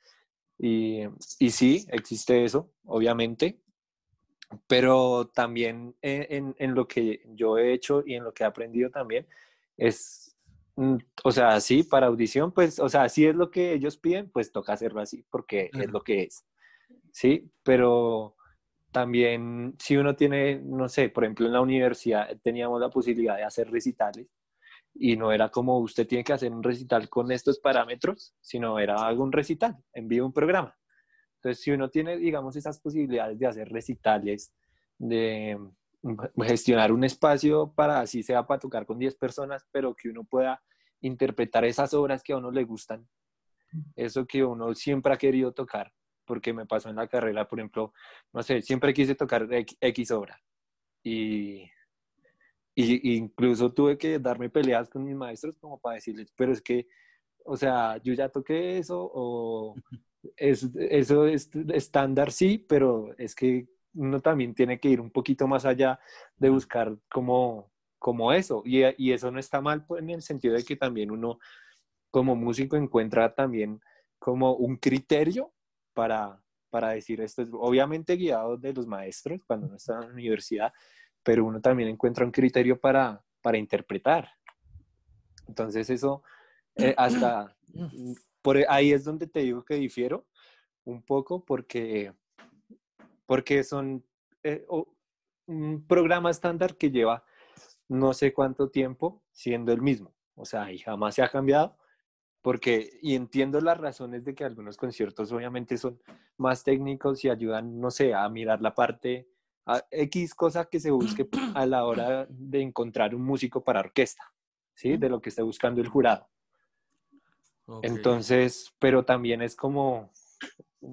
Y, y sí, existe eso, obviamente. Pero también en, en- en lo que yo he hecho y en lo que he aprendido también es, mm, o sea, sí, para audición, pues, o sea, si es lo que ellos piden, pues toca hacerlo así, porque es lo que es. Sí, pero también si uno tiene, no sé, por ejemplo en la universidad teníamos la posibilidad de hacer recitales y no era como usted tiene que hacer un recital con estos parámetros, sino era un recital, envío un programa. Entonces, si uno tiene, digamos, esas posibilidades de hacer recitales, de gestionar un espacio para así sea para tocar con 10 personas, pero que uno pueda interpretar esas obras que a uno le gustan, eso que uno siempre ha querido tocar, porque me pasó en la carrera, por ejemplo, no sé, siempre quise tocar X, obra y y incluso tuve que darme peleas con mis maestros como para decirles, pero es que, o sea, yo ya toqué eso o es, eso es estándar, sí, pero es que uno también tiene que ir un poquito más allá de buscar como, como eso. Y, y eso no está mal pues, en el sentido de que también uno como músico encuentra también como un criterio para, para decir esto, es obviamente guiado de los maestros cuando uno está en la universidad, pero uno también encuentra un criterio para, para interpretar. Entonces eso, eh, hasta por ahí es donde te digo que difiero un poco porque, porque son eh, un programa estándar que lleva no sé cuánto tiempo siendo el mismo. O sea, y jamás se ha cambiado. Porque, y entiendo las razones de que algunos conciertos obviamente son más técnicos y ayudan, no sé, a mirar la parte, a X cosa que se busque a la hora de encontrar un músico para orquesta, ¿sí? De lo que esté buscando el jurado. Entonces, pero también es como,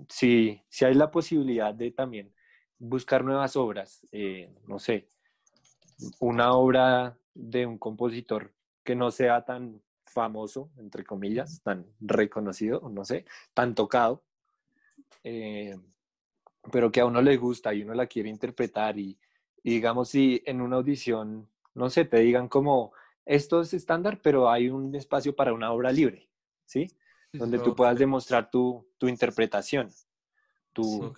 si, si hay la posibilidad de también buscar nuevas obras, eh, no sé, una obra de un compositor que no sea tan famoso, entre comillas, tan reconocido, no sé, tan tocado, eh, pero que a uno le gusta y uno la quiere interpretar y, y digamos si en una audición, no sé, te digan como, esto es estándar, pero hay un espacio para una obra libre, ¿sí? donde tú puedas demostrar tu, tu interpretación, tu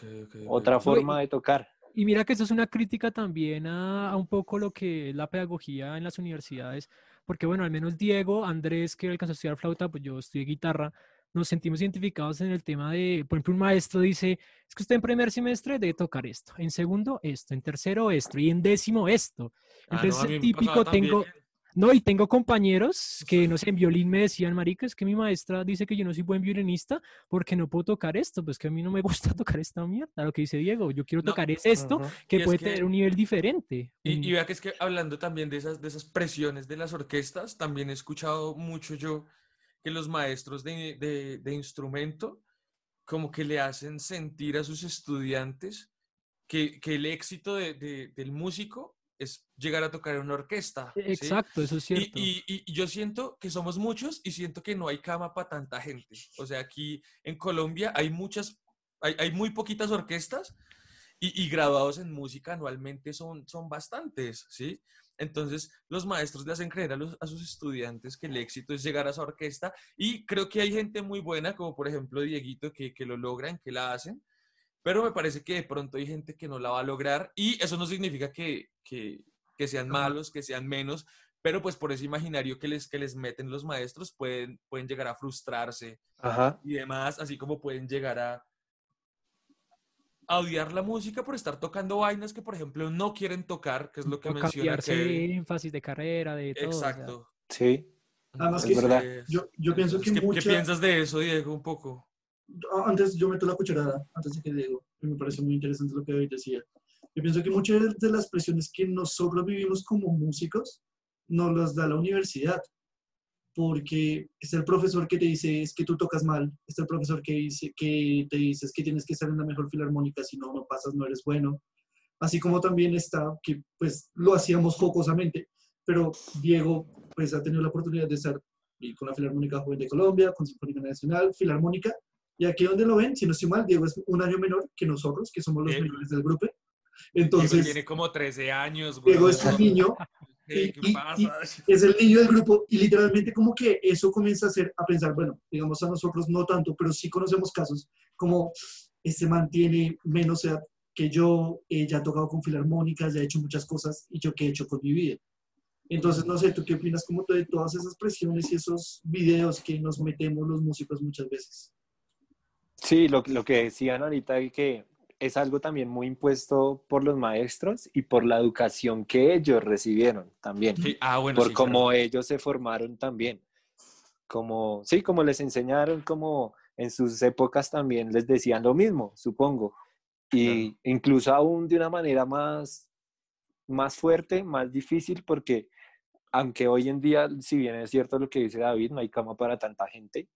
otra forma de tocar. Y mira que eso es una crítica también a, a un poco lo que es la pedagogía en las universidades, porque bueno, al menos Diego, Andrés, que alcanzó a estudiar flauta, pues yo estudié guitarra, nos sentimos identificados en el tema de, por ejemplo, un maestro dice, es que usted en primer semestre debe tocar esto, en segundo esto, en tercero esto y en décimo esto. Ah, no, Entonces, a mí el me pasaba típico, tengo, también. No, y tengo compañeros que, no sé, en violín me decían, marica, es que mi maestra dice que yo no soy buen violinista porque no puedo tocar esto, pues que a mí no me gusta tocar esta mierda, lo que dice Diego, yo quiero No, tocar es esto, que Y puede que- tener un nivel diferente. Y, Mm, y vea que es que hablando también de esas, de esas presiones de las orquestas, también he escuchado mucho yo que los maestros de, de- de instrumento como que le hacen sentir a sus estudiantes que, que el éxito de- del músico es llegar a tocar en una orquesta. ¿sí? Exacto, eso es cierto. y- y- y yo siento que somos muchos y siento que no hay cama para tanta gente. O sea, aquí en Colombia hay muchas, hay, hay muy poquitas orquestas y, y graduados en música anualmente son, son bastantes, ¿sí? Entonces, los maestros le hacen creer a, los- a sus estudiantes que el éxito es llegar a esa orquesta y creo que hay gente muy buena, como por ejemplo Dieguito, que, que lo logran, que la hacen, pero me parece que de pronto hay gente que no la va a lograr y eso no significa que, que, que sean malos, que sean menos, pero pues por ese imaginario que les, que les meten los maestros pueden, pueden llegar a frustrarse Ajá. y demás, así como pueden llegar a, a odiar la música por estar tocando vainas que, por ejemplo, no quieren tocar, que es lo que O menciona cambiarse de Kevin. énfasis de carrera, de todo. o sea. Exacto. Sí. Además Es que verdad. yo, yo pienso que Entonces, ¿qué, mucha- qué piensas de eso, Diego, un poco? Ah, antes yo meto la cucharada, antes de que digo, que me parece muy interesante lo que David decía. Yo pienso que muchas de las presiones que nosotros vivimos como músicos nos las da la universidad, porque es el profesor que te dice es que tú tocas mal, es el profesor que, dice, que te dice es que tienes que estar en la mejor filarmónica, si no, no pasas, no eres bueno. Así como también está, que pues lo hacíamos jocosamente, pero Diego pues ha tenido la oportunidad de estar con la Filarmónica Joven de Colombia, con Sinfónica Nacional, Filarmónica, y aquí donde lo ven, si no estoy mal, Diego es un año menor que nosotros, que somos los menores del grupo. Diego Entonces, tiene como 13 años, Diego güey. es un niño, ¿Qué, y- qué y- pasa? es el niño del grupo, y literalmente como que eso comienza a hacer, a pensar, bueno, digamos a nosotros no tanto, pero sí conocemos casos como este mantiene menos edad que yo, eh, ya ha tocado con filarmónicas, ya ha hecho muchas cosas, y yo qué he hecho con mi vida. Entonces, no sé, ¿tú qué opinas como de todas esas presiones y esos videos que nos metemos los músicos muchas veces? Sí, lo, lo que decían ahorita y que es algo también muy impuesto por los maestros y por la educación que ellos recibieron también, Sí, Ah, bueno, por sí, cómo ellos se formaron también. Como, sí, como les enseñaron, como en sus épocas también les decían lo mismo, supongo. Y incluso aún de una manera más, más fuerte, más difícil, porque aunque hoy en día, si bien es cierto lo que dice David, no hay cama para tanta gente,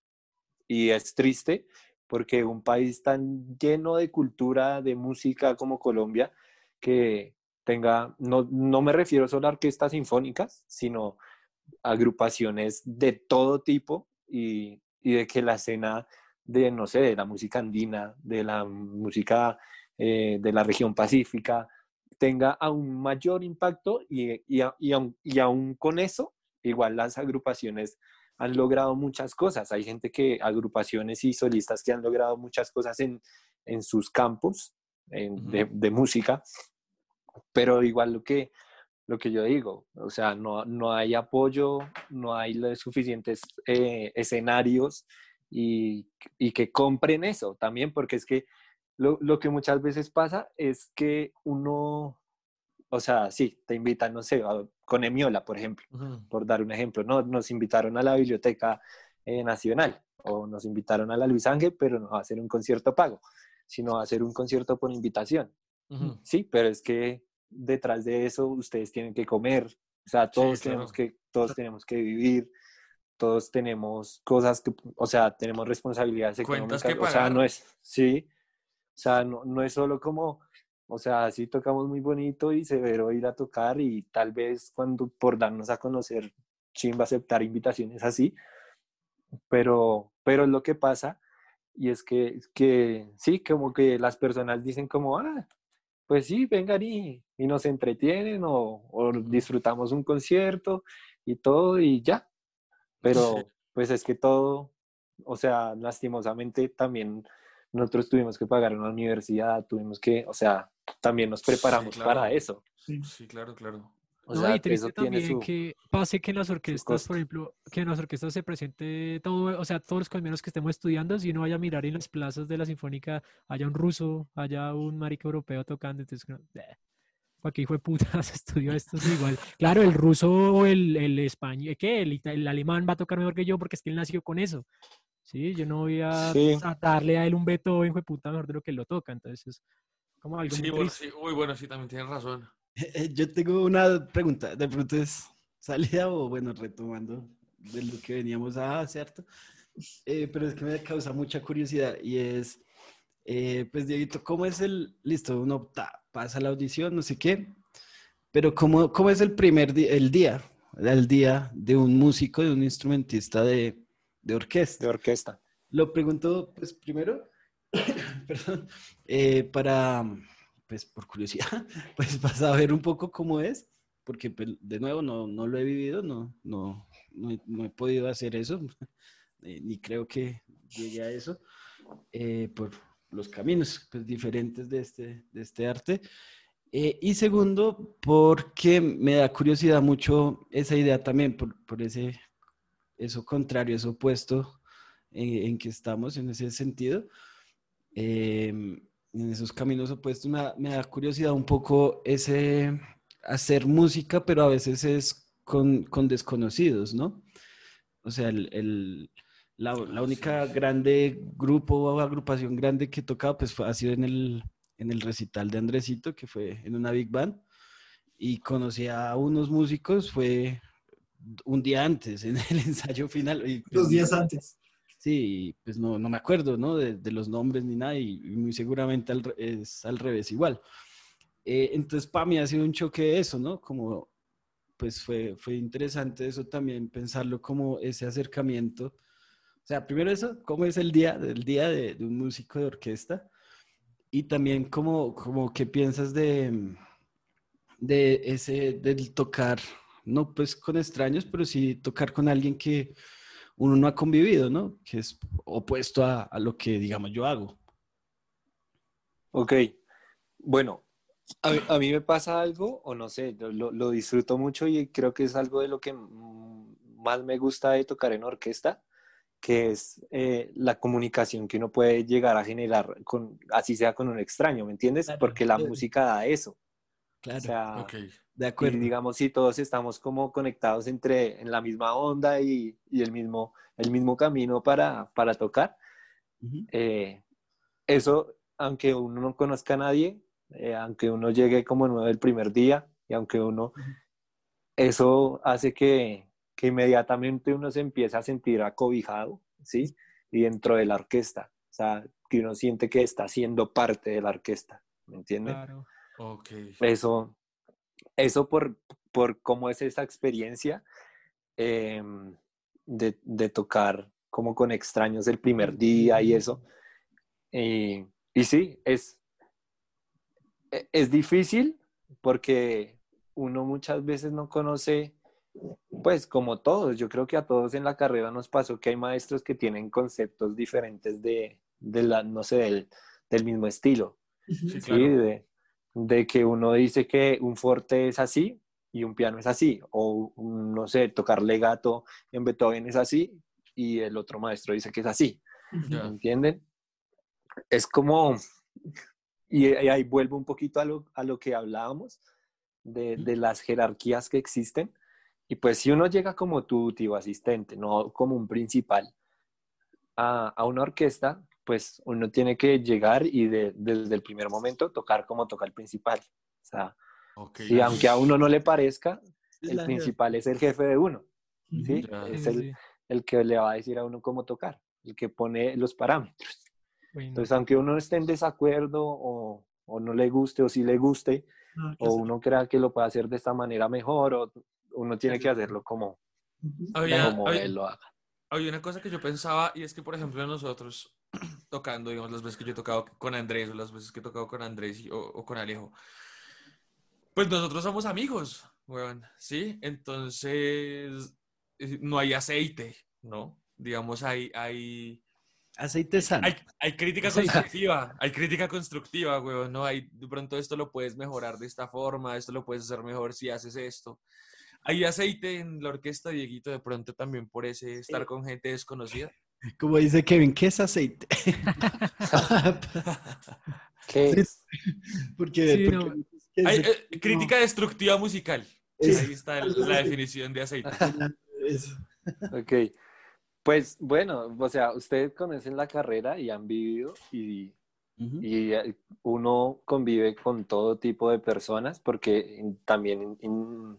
y es triste, porque un país tan lleno de cultura, de música como Colombia, que tenga, no, no me refiero solo a orquestas sinfónicas, sino agrupaciones de todo tipo y, y de que la escena de, no sé, de la música andina, de la música eh, de la región pacífica, tenga aún mayor impacto y, y, y aún, y aún con eso, igual las agrupaciones han logrado muchas cosas. Hay gente que, agrupaciones y solistas que han logrado muchas cosas en, en sus campos en- de, de música, pero igual lo que, lo que yo digo, o sea, no, no hay apoyo, no hay los suficientes eh, escenarios y, y que compren eso también, porque es que lo, lo que muchas veces pasa es que uno, o sea, sí, te invitan, no sé, a- con Emiola, por ejemplo por dar un ejemplo, ¿no? Nos invitaron a la Biblioteca eh, Nacional o nos invitaron a la Luis Ángel, pero no a hacer un concierto pago, sino a hacer un concierto por invitación. Sí, pero es que detrás de eso ustedes tienen que comer, o sea, todos, tenemos, que, todos tenemos que vivir, todos tenemos cosas que, o sea, tenemos responsabilidades Cuentas económicas, que o sea, no es, sí, o sea, no, no es solo como, o sea, sí tocamos muy bonito y severo ir a tocar y tal vez cuando por darnos a conocer, chimba aceptar invitaciones así, pero, pero es lo que pasa y es que, que sí, como que las personas dicen como, ah, pues sí, vengan y, y nos entretienen o, o disfrutamos un concierto y todo y ya. Pero pues es que todo, o sea, lastimosamente también nosotros tuvimos que pagar una universidad, tuvimos que, o sea, también nos preparamos claro. para eso. Sí. Sí, claro, claro. O no, sea, y triste también su... que pase que en las orquestas, por ejemplo, que en las orquestas se presente todo, o sea, todos los colombianos que estemos estudiando, si uno vaya a mirar en las plazas de la Sinfónica, haya un ruso, haya un marica europeo tocando, entonces, bleh, ¿para qué hijo de puta se estudió esto? Sí, igual. Claro, el ruso o el, el español, ¿qué? El, el alemán va a tocar mejor que yo porque es que él nació con eso. Sí, yo no voy a, Sí. a darle a él un veto, hijo de puta, mejor de lo que él lo toca, entonces es como algo Sí, muy bueno, sí. Uy, bueno, sí, también tienes razón. Eh, Yo tengo una pregunta, de pronto es salida o bueno, retomando de lo que veníamos a, ¿cierto? Eh, pero es que me causa mucha curiosidad y es, eh, pues Dieguito, ¿cómo es el, listo, uno ta, pasa la audición, no sé qué, Pero ¿cómo, cómo es el primer día, el día, el día de un músico, de un instrumentista de, de orquesta? De orquesta. Lo pregunto, pues primero, perdón, eh, para, pues por curiosidad, pues para saber un poco cómo es, porque pues, de nuevo no, no lo he vivido, no, no, no, he, no he podido hacer eso, eh, ni creo que llegue a eso, eh, por los caminos pues, diferentes de este, de este arte. Eh, y segundo, porque me da curiosidad mucho esa idea también, por, por ese, eso contrario, eso opuesto en, en que estamos en ese sentido. Eh, en esos caminos opuestos me da, me da, curiosidad un poco ese hacer música, pero a veces es con, con desconocidos, ¿no? O sea, el, el la, la, única grande grupo o agrupación grande que he tocado pues fue, ha sido en el, en el recital de Andresito, que fue en una big band, y conocí a unos músicos, fue un día antes, en el ensayo final. Y, pues, Dos días antes. Sí, pues no, no me acuerdo, ¿no? De, los nombres ni nada, y muy seguramente es al revés igual. Eh, entonces, para mí ha sido un choque eso, ¿no? Como, pues fue, fue interesante eso también, pensarlo como ese acercamiento. O sea, primero eso, cómo es el día, el día de, de un músico de orquesta, y también como, como qué piensas de, de ese, del tocar, no pues con extraños, pero sí tocar con alguien que uno no ha convivido, ¿no? Que es opuesto a, a lo que, digamos, yo hago. Ok, bueno, a mí, a mí, me pasa algo, o no sé, lo, lo, disfruto mucho y creo que es algo de lo que más me gusta de tocar en orquesta, que es eh, la comunicación que uno puede llegar a generar, con, así sea con un extraño, ¿me entiendes? Porque la música da eso. Claro. O sea, okay. de acuerdo. Y digamos, si todos estamos como conectados entre, en la misma onda y, y el, mismo, el mismo camino para, para tocar, uh -huh. eh, eso, aunque uno no conozca a nadie, eh, aunque uno llegue como nuevo el primer día y aunque uno, uh -huh. eso hace que, que inmediatamente uno se empieza a sentir acobijado, ¿sí? Y dentro de la orquesta, o sea, que uno siente que está siendo parte de la orquesta, ¿me entiende? Claro. Okay. Eso, eso por, por cómo es esa experiencia eh, de, de, tocar como con extraños el primer día y eso. Y, y sí, es, es difícil porque uno muchas veces no conoce pues como todos, yo creo que a todos en la carrera nos pasó que hay maestros que tienen conceptos diferentes de, de la, no sé, del, del mismo estilo. Sí, claro. ¿sí? De, de, que uno dice que un forte es así y un piano es así, o no sé, tocar legato en Beethoven es así y el otro maestro dice que es así. Yeah. ¿Entienden? Es como, y ahí vuelvo un poquito a lo, a lo que hablábamos de, de las jerarquías que existen y pues si uno llega como tu tío asistente, no como un principal, a, a, una orquesta, pues uno tiene que llegar y de, desde el primer momento tocar como toca el principal. O sea, okay. y aunque a uno no le parezca, el La principal es el jefe de uno. ¿sí? Ya. Es el, el, que le va a decir a uno cómo tocar, el que pone los parámetros. Bueno. Entonces, aunque uno esté en desacuerdo o, o no le guste o sí le guste, no, o uno crea que lo puede hacer de esta manera mejor, o uno tiene que hacerlo como, había, como había, él lo haga. Había una cosa que yo pensaba y es que, por ejemplo, nosotros tocando, digamos, las veces que yo he tocado con Andrés o las veces que he tocado con Andrés y, o, o, con Alejo, pues nosotros somos amigos, weón, ¿sí? Entonces, eh, no hay aceite, ¿no? Digamos, hay... hay Aceite sano. Hay, hay, crítica constructiva, hay crítica constructiva, weón, ¿no? Hay, de pronto esto lo puedes mejorar de esta forma, esto lo puedes hacer mejor si haces esto. ¿Hay aceite en la orquesta, Dieguito, de pronto también por ese estar con gente desconocida? Como dice Kevin, ¿qué es aceite? ¿Qué es? Porque, sí, porque no. Hay, eh, crítica no. destructiva musical. Sí. Ahí está la definición de aceite. ok. Pues bueno, o sea, ustedes conocen la carrera y han vivido y, uh -huh. y eh, uno convive con todo tipo de personas porque también in,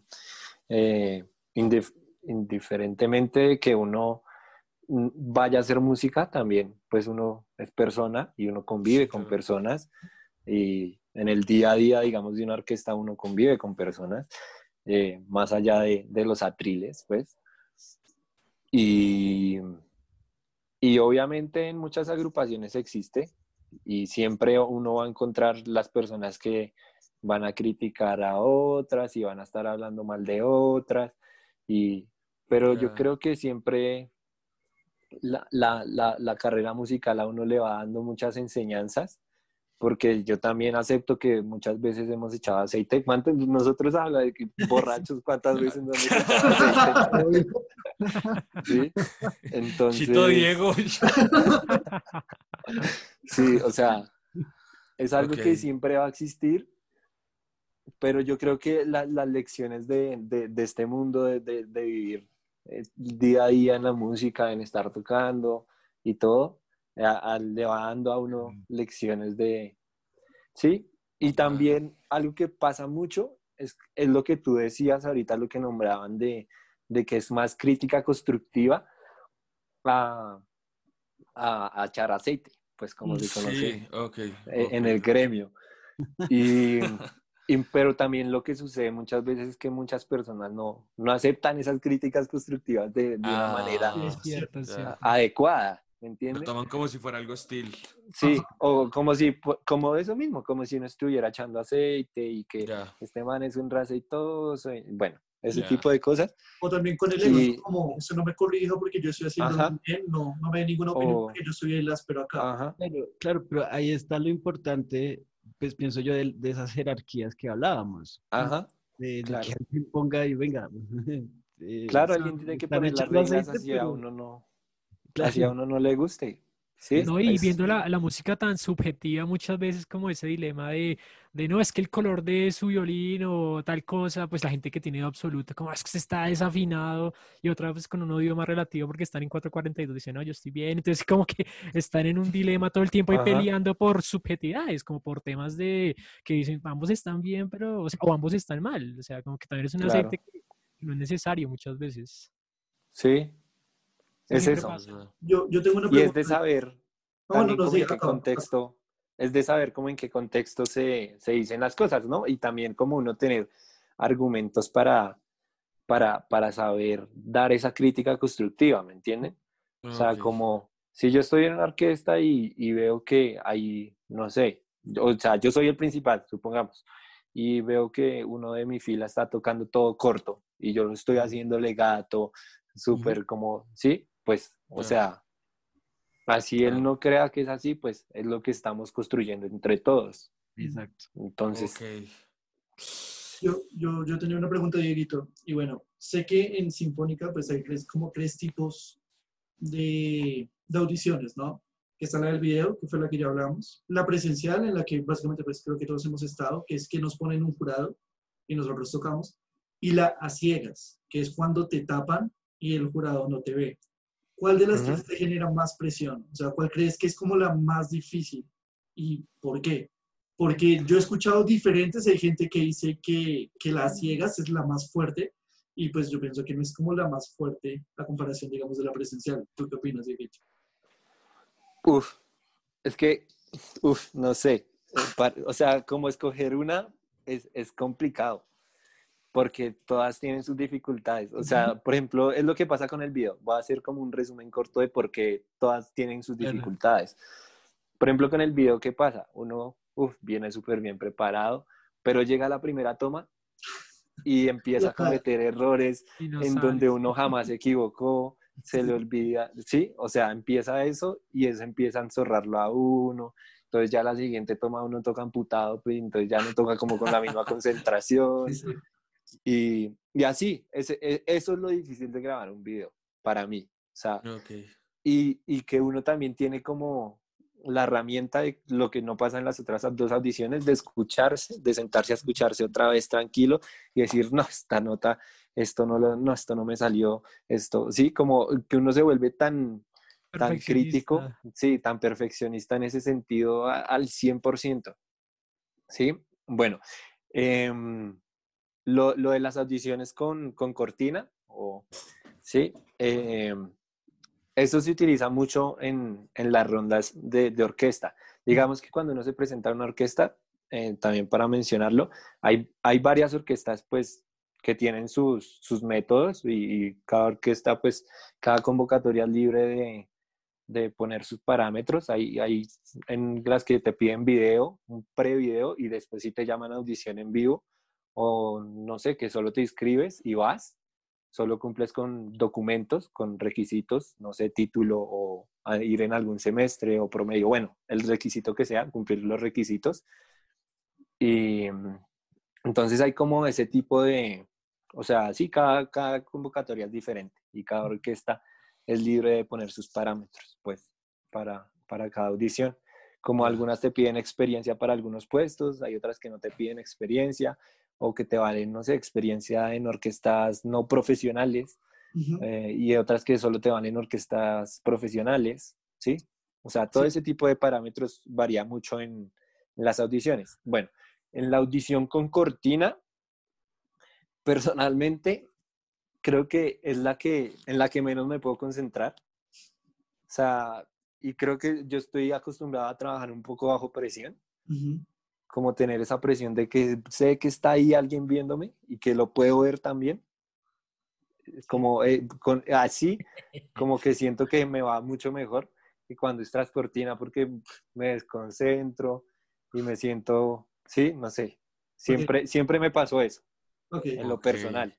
eh, indif indiferentemente de que uno vaya a hacer música, también pues uno es persona y uno convive con personas y, en el día a día, digamos, de una orquesta uno convive con personas, eh, más allá de, de, los atriles, pues. Y, y obviamente en muchas agrupaciones existe y siempre uno va a encontrar las personas que van a criticar a otras y van a estar hablando mal de otras. Y, pero yo creo que siempre la, la, la, la, carrera musical a uno le va dando muchas enseñanzas, porque yo también acepto que muchas veces hemos echado aceite. ¿Cuántos nosotros habla de que borrachos cuántas veces nos hemos echado aceite? ¿Sí? Entonces. Chito Diego. sí, o sea, es algo okay. que siempre va a existir pero yo creo que la, las lecciones de, de, de, este mundo, de, de, vivir día a día en la música, en estar tocando y todo, a, a, le va dando a uno lecciones de, ¿sí? Y también algo que pasa mucho es, es lo que tú decías ahorita, lo que nombraban de, de que es más crítica constructiva a, a, a echar aceite, pues como se conoce sí, okay, en el gremio. Y, y, pero también lo que sucede muchas veces es que muchas personas no, no aceptan esas críticas constructivas de, de una Ah, manera Es cierto, cierto. adecuada, ¿me Lo entiendes? toman como si fuera algo hostil. Sí, o como si, como eso mismo, como si uno estuviera echando aceite y que Ya. este man es un raceitoso, y bueno, ese Ya. tipo de cosas. O también con el Sí. ego, como usted no me corrijo porque yo estoy haciendo Ajá. bien, no, no me dé ninguna opinión O- porque yo soy el áspero acá. Ajá, Claro, claro, pero ahí está lo importante, pues pienso yo, de, de esas jerarquías que hablábamos. ajá. De, de Claro. que alguien ponga y venga. eh, Claro, alguien tiene que poner las reglas así a pero- uno no, claro, así a uno no le guste. Sí, No, y viendo la, la música tan subjetiva muchas veces como ese dilema de, de no, es que el color de su violín o tal cosa, pues la gente que tiene absoluto, como "Ah, es que se está desafinado y otra vez con un oído más relativo porque están en 442, dicen, no, yo estoy bien, entonces como que están en un dilema todo el tiempo Ajá. peleando por subjetividades, como por temas de que dicen, ambos están bien, pero, o, sea, o ambos están mal, o sea, como que también es un Claro. aceite que no es necesario muchas veces. sí, es eso. pasa. Yo, yo tengo una Y pregunta. es de saber No, también no, no, como sí, en qué acá, contexto, es de saber cómo en qué contexto se, se dicen las cosas, ¿no? Y también como uno tener argumentos para, para, para saber dar esa crítica constructiva, ¿me entienden? O sea, Ok. como si yo estoy en una orquesta y, y veo que hay, no sé, o sea, yo soy el principal, supongamos, y veo que uno de mi fila está tocando todo corto y yo lo estoy haciendo legato, súper como, ¿sí? Pues, o sea, así él no crea que es así, pues es lo que estamos construyendo entre todos. Exacto. Entonces, Ok. Yo, yo, yo tenía una pregunta, Dieguito. Y bueno, sé que en Sinfónica pues hay tres, como tres tipos de, de audiciones, ¿no? Que está la del video, que fue la que ya hablamos. La presencial, en la que básicamente pues creo que todos hemos estado, que es que nos ponen un jurado y nosotros tocamos. Y la a ciegas, que es cuando te tapan y el jurado no te ve. ¿Cuál de las Ujú. tres te genera más presión? O sea, ¿cuál crees que es como la más difícil? ¿Y por qué? Porque yo he escuchado diferentes, hay gente que dice que, que la ciegas es la más fuerte y pues yo pienso que no es como la más fuerte a comparación, digamos, de la presencial. ¿Tú qué opinas, Dieguito? Uf, es que, uf, no sé. Pa- O sea, como escoger una es, es complicado, porque todas tienen sus dificultades. O sea, por ejemplo, es lo que pasa con el video. Voy a hacer como un resumen corto de por qué todas tienen sus dificultades. Por ejemplo, con el video, ¿qué pasa? Uno, uf, viene súper bien preparado, pero llega la primera toma y empieza a cometer errores no en sabe. donde uno jamás se equivocó, se le olvida, ¿sí? O sea, empieza eso y eso empieza a enzorrarlo a uno. Entonces ya la siguiente toma uno toca amputado, pues entonces ya no toca como con la misma concentración. Y, y así, ese- e- eso es lo difícil de grabar un video, para mí. O sea, y, y que uno también tiene como la herramienta de lo que no pasa en las otras dos audiciones, de escucharse, de sentarse a escucharse otra vez tranquilo y decir, no, esta nota, esto no, lo, no, esto no me salió, esto, sí, como que uno se vuelve tan, tan crítico, sí, tan perfeccionista en ese sentido a- al 100%, ¿sí? Bueno, em, lo, lo de las audiciones con, con cortina, o, ¿sí? Em, eso se utiliza mucho en, en las rondas de, de orquesta. Digamos que cuando uno se presenta a una orquesta, eh, también para mencionarlo, hay, hay varias orquestas pues que tienen sus, sus métodos y, y cada orquesta pues cada convocatoria es libre de, de poner sus parámetros. Hay, hay en las que te piden video, un pre-video y después si te llaman a audición en vivo o no sé, que solo te inscribes y vas, solo cumples con documentos, con requisitos, no sé, título o ir en algún semestre o promedio, bueno, el requisito que sea, cumplir los requisitos. Y entonces hay como ese tipo de, o sea, sí, cada, cada convocatoria es diferente y cada orquesta es libre de poner sus parámetros, pues, para, para cada audición. Como algunas te piden experiencia para algunos puestos, hay otras que no te piden experiencia o que te valen, no sé, experiencia en orquestas no profesionales eh, y otras que solo te valen orquestas profesionales, ¿sí? O sea, todo ese tipo de parámetros varía mucho en, las audiciones. Bueno, en la audición con cortina, personalmente creo que es la que en la que menos me puedo concentrar. O sea, y creo que yo estoy acostumbrado a trabajar un poco bajo presión. Como tener esa presión de que sé que está ahí alguien viéndome y que lo puedo ver también. Como eh, con, así, como que siento que me va mucho mejor que cuando es tras cortina porque me desconcentro y me siento, sí, no sé. Siempre, siempre me pasó eso. En lo personal.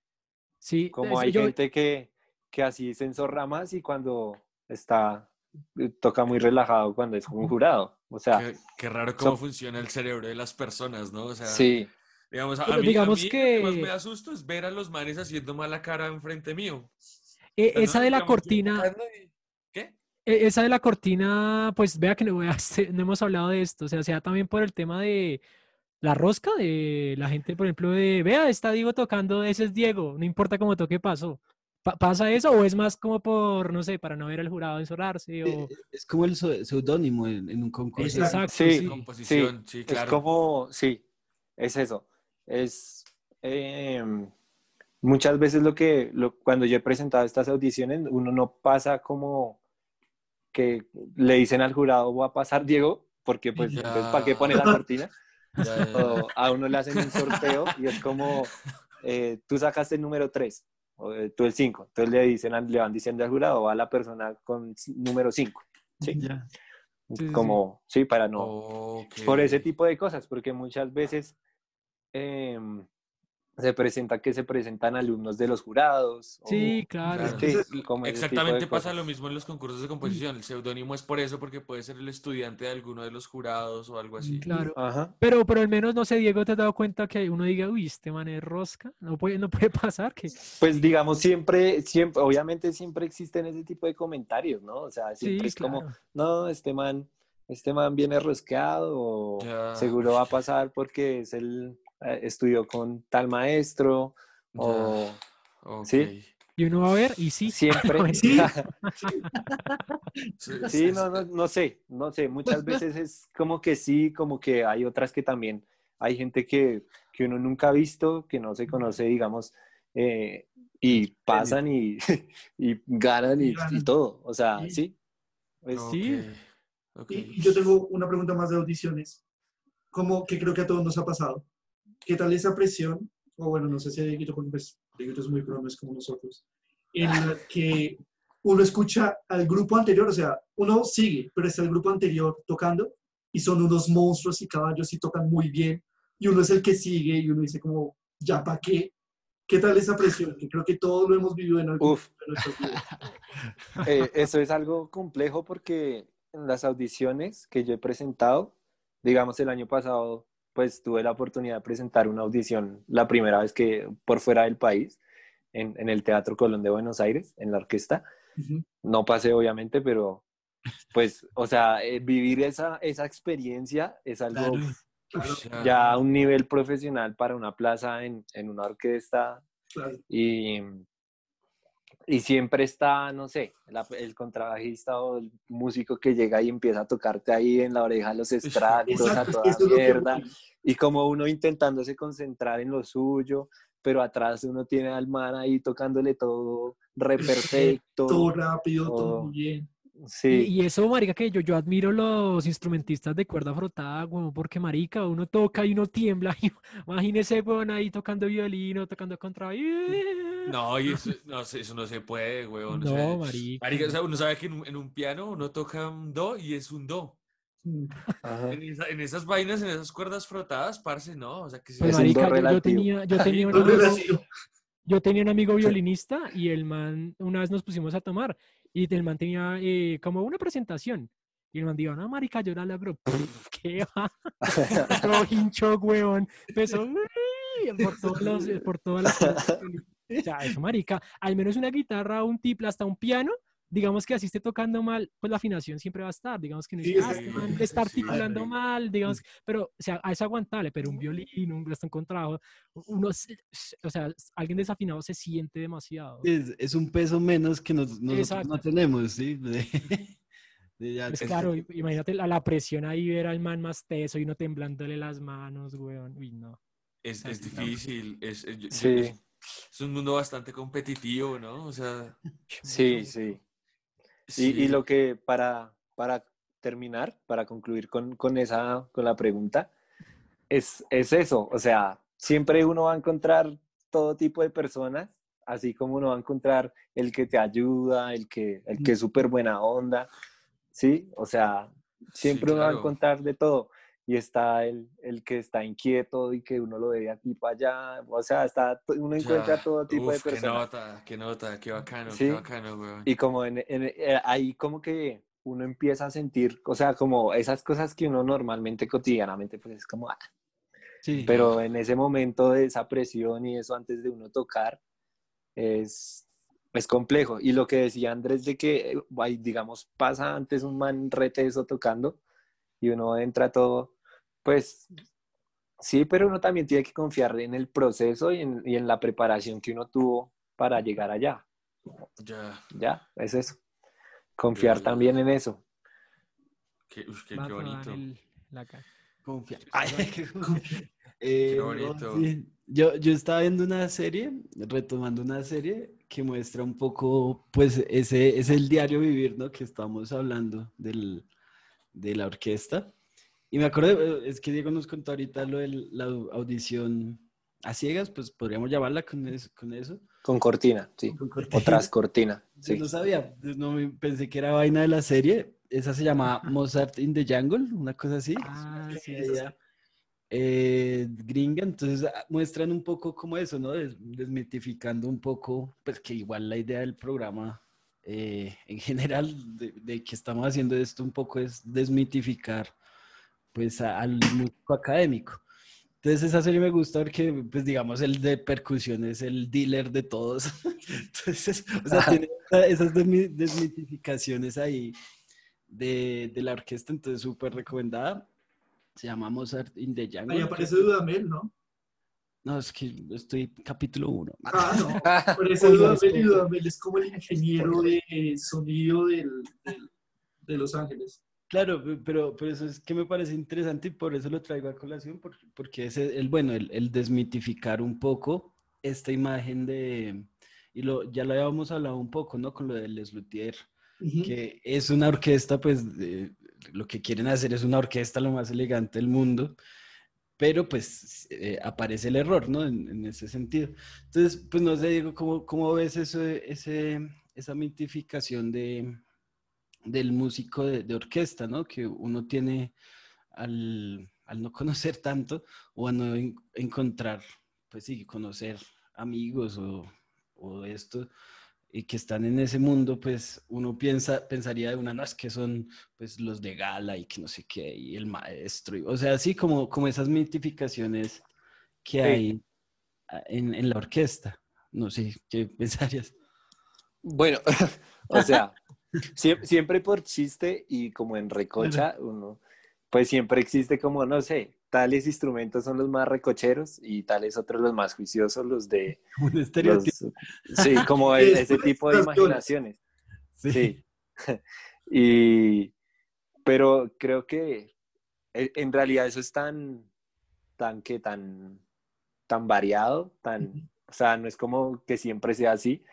Sí. Como hay gente que, que así se enzorra más y cuando está, eh, toca muy relajado cuando es un jurado. O sea. Qué, raro cómo funciona el cerebro de las personas, ¿no? O sea. Sí. Digamos, a, mí, digamos que... lo que más me asusto es ver a los manes haciendo mala cara enfrente mío. E, esa de la cortina. ¿Qué? E, esa de la cortina, pues vea que no, no hemos hablado de esto. O sea, sea también por el tema de la rosca de la gente, por ejemplo, de, vea, está Diego tocando, ese es Diego, no importa cómo toque, pasó. ¿Pasa eso o es más como por, no sé, para no ver al jurado encerrarse? O... Eh, es como el seudónimo en, un concurso. Exacto, sí, Composición, sí, claro. Es como, sí, es eso. Es em, muchas veces lo que, lo, cuando yo he presentado estas audiciones, uno no pasa como que le dicen al jurado, va a pasar Diego, porque pues, ¿para qué pone la cortina? O a uno le hacen un sorteo y es como, eh, tú sacaste el número 3, o eh, tú el 5. Entonces le, dicen, le van diciendo al jurado, va la persona con número 5. ¿sí? como, sí. para no... Por ese tipo de cosas, porque muchas veces... Eh, se presenta que se presentan alumnos de los jurados. Sí, claro. Exactamente pasa lo mismo en los concursos de composición. El seudónimo es por eso, porque puede ser el estudiante de alguno de los jurados o algo así. Claro. Pero, pero al menos, no sé, Diego, ¿te has dado cuenta que uno diga, uy, este man es rosca? No puede, no puede pasar. que Pues digamos, siempre, siempre, obviamente siempre existen ese tipo de comentarios, ¿no? O sea, siempre es como, no, este man, este man viene rosqueado o seguro va a pasar porque es el eh, estudió con tal maestro o... ¿Sí? Y uno va a ver y sí. Siempre. sí, no, no, no, sé, no sé. Muchas veces es como que sí, como que hay otras que también hay gente que, que uno nunca ha visto, que no se conoce, digamos, eh, y pasan y, y ganan y, todo. O sea, sí. Pues, sí. Y yo tengo una pregunta más de audiciones, como que creo que a todos nos ha pasado. ¿Qué tal esa presión? O bueno, no sé si Dieguito, es muy pro, no es como nosotros, en la que uno escucha al grupo anterior, o sea, uno sigue, pero está el grupo anterior tocando y son unos monstruos y caballos y tocan muy bien, y uno es el que sigue y uno dice como, ¿ya para qué? ¿Qué tal esa presión? Que creo que todos lo hemos vivido en algún eh, eso es algo complejo porque en las audiciones que yo he presentado, digamos el año pasado pues tuve la oportunidad de presentar una audición la primera vez que por fuera del país, en, en el Teatro Colón de Buenos Aires, en la orquesta. No pasé, obviamente, pero pues, o sea, eh, vivir esa, esa experiencia es algo ya a un nivel profesional para una plaza en, en una orquesta. Y, y siempre está, no sé, el contrabajista o el músico que llega y empieza a tocarte ahí en la oreja los estratos a toda mierda. Y como uno intentándose concentrar en lo suyo, pero atrás uno tiene al man ahí tocándole todo re perfecto. todo rápido, todo bien. Y, Sí, y eso, marica, que yo, yo admiro los instrumentistas de cuerda frotada, weón, porque, marica, uno toca y uno tiembla. y Imagínese, weón, ahí tocando violino, tocando contra... No, y eso no, eso no se puede, weón. o No, sea, marica. marica, o sea, uno sabe que en un, en un piano uno toca un do y es un do. Mm. ajá. En, esa- en esas vainas, en esas cuerdas frotadas, parce, no. O sea, que sí Pues, Es un do marica, yo- yo, relativo. tenía, yo tenía un amigo, yo tenía un amigo violinista y el man, una vez nos pusimos a tomar y el man tenía eh, como una presentación. Y el man dijo, no, marica, yo la logro. ¿Qué va? Todo hincho, weón. Empezó por, todos los, por todas las. O sea, eso, marica. Al menos una guitarra, un tiple, hasta un piano. Digamos que así esté tocando mal, pues la afinación siempre va a estar. Digamos que no Sí, es, ah, sí, sí, está articulando mal, digamos, pero, o sea, es aguantable, pero un violín, un bastón contrabajo, uno, o sea, alguien desafinado se siente demasiado. Es, es un peso menos que nos- nosotros Exacto. no tenemos, ¿sí? De- de ya- Pues claro, imagínate la, la presión ahí, ver al man más teso y uno temblándole las manos, weón. Uy, no. Es, es difícil. Es, es- Sí, es, es un mundo bastante competitivo, ¿no? O sea, sí, sí. Y, sí. y lo que para, para terminar, para concluir con, con esa, con la pregunta, es, es eso. O sea, siempre uno va a encontrar todo tipo de personas, así como uno va a encontrar el que te ayuda, el que, el que es súper buena onda, ¿sí? O sea, siempre uno va a claro. encontrar de todo. Y está el, el que está inquieto y que uno lo ve de aquí para allá. O sea, está, uno encuentra Ya, todo tipo de uf, Qué personas. nota, qué nota, qué bacano, Sí. qué bacano, weón. Y como en, en- eh, ahí como que uno empieza a sentir, o sea, como esas cosas que uno normalmente cotidianamente pues es como, ah, sí. pero en ese momento de esa presión y eso antes de uno tocar es, es complejo. Y lo que decía Andrés de que, eh, digamos, pasa antes un man reteso tocando y uno entra todo, pues sí, pero uno también tiene que confiar en el proceso y en, y en la preparación que uno tuvo para llegar allá. Ya, Ya, es eso. Confiar Ya. también en eso. qué, uf, qué, qué bonito. el- la cara. Confiar. Qué. Eh, no, bonito. Yo, yo estaba viendo una serie, retomando una serie que muestra un poco, pues, ese es el diario vivir, ¿no? Que estamos hablando del, de la orquesta. Y me acuerdo, eh, es que Diego nos contó ahorita lo de la audición a ciegas, pues podríamos llamarla con eso. Con eso. Con cortina, sí. Con cortina. O tras cortina, Yo sí. no sabía, no me- pensé que era vaina de la serie. Esa se llama Mozart in the Jungle, una cosa así. Ah, sí, Ella, eh, gringa, entonces ah, muestran un poco como eso, ¿no? Des- desmitificando un poco, pues que igual la idea del programa eh, en general de, de que estamos haciendo esto un poco es desmitificar pues a- al músico académico. Entonces esa serie me gusta porque, pues digamos, el de percusión es el dealer de todos. Entonces, o sea, tiene esa- esas desmi- desmitificaciones ahí de, de la orquesta, entonces súper recomendada. Se llama Mozart in the Jungle. Ahí aparece Dudamel, ¿no? No, es que estoy capítulo uno. Ah, no. Aparece Oiga, Dudamel y. Dudamel es como el ingeniero de sonido del, del- de Los Ángeles. Claro, pe- pero, pero eso es que me parece interesante y por eso lo traigo a colación, por- porque es el, bueno, el, el desmitificar un poco esta imagen de, y lo, ya lo habíamos hablado un poco, ¿no? Con lo del Les Luthier, que es una orquesta, pues de- lo que quieren hacer es una orquesta lo más elegante del mundo, pero pues eh, aparece el error, ¿no? En, en ese sentido. Entonces, pues no sé, Diego, ¿cómo, cómo ves eso, ese, esa mitificación de, del músico de, de orquesta, ¿no? Que uno tiene al, al no conocer tanto o a no en- encontrar, pues sí, conocer amigos o, o esto, y que están en ese mundo, pues uno piensa, pensaría de una, no, es que son pues los de gala y que no sé qué, y el maestro, y- o sea, así como, como esas mitificaciones que Sí. hay en, en la orquesta. No sé, ¿qué pensarías? Bueno, o sea, siempre, siempre por chiste y como en recocha, uno, pues siempre existe como, no sé, tales instrumentos son los más recocheros y tales otros los más juiciosos, los de... Un los- estereotipo. sí, como el- es- ese tipo de imaginaciones. Sí. Y, pero creo que e- en realidad eso es tan, tan que tan, tan variado, tan, o sea, no es como que siempre sea así.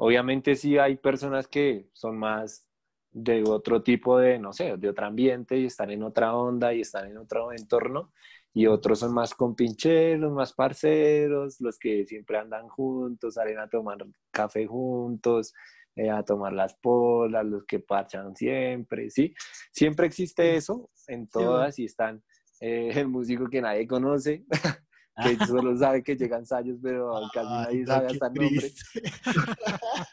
Obviamente sí hay personas que son más de otro tipo de, no sé, de otro ambiente y están en otra onda y están en otro entorno. Y otros son más compincheros, más parceros, los que siempre andan juntos, salen a tomar café juntos, eh, a tomar las polas, los que parchan siempre, ¿sí? Siempre existe eso en todas y están eh, el músico que nadie conoce, que solo sabe que llegan ensayos, pero casi nadie sabe hasta el nombre.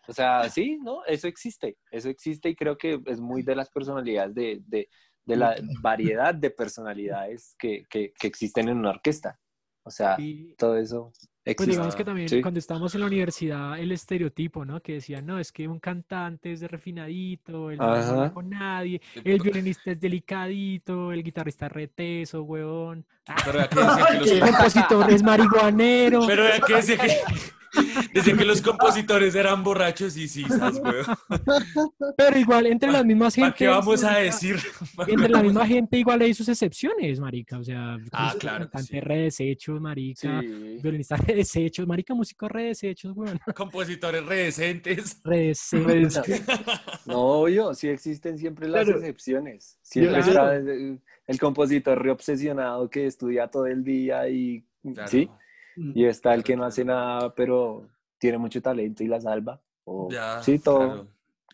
o sea, sí, ¿no? Eso existe, eso existe y creo que es muy de las personalidades, de, de, de la variedad de personalidades que, que, que, existen en una orquesta. O sea, todo eso existe. Pues digamos que también cuando estábamos en la universidad, el estereotipo, ¿no? Que decían, no, es que un cantante es de refinadito, el no habla con nadie, el violinista es delicadito, el guitarrista es reteso, huevón. Pero aquí decía que los el compositor es marihuanero. Pero aquí decía que, decía que los compositores eran borrachos y sí, ¿sabes, huevón? Pero igual, entre las mismas ¿Para gente. qué vamos a decir? Entre la misma gente igual hay sus excepciones, marica. O sea, Ah, claro que cantante sí. re desechos, marica. Sí. Violinista re desechos, marica, músico re desechos, weón. Compositores redecentes. Re desechos. No, obvio, sí existen siempre las excepciones. Siempre Yo- está el, el compositor reobsesionado que estudia todo el día y, Claro. ¿sí? Mm. Y está el Claro, que no claro. hace nada, pero tiene mucho talento y la salva. O, Ya, sí, todo. claro.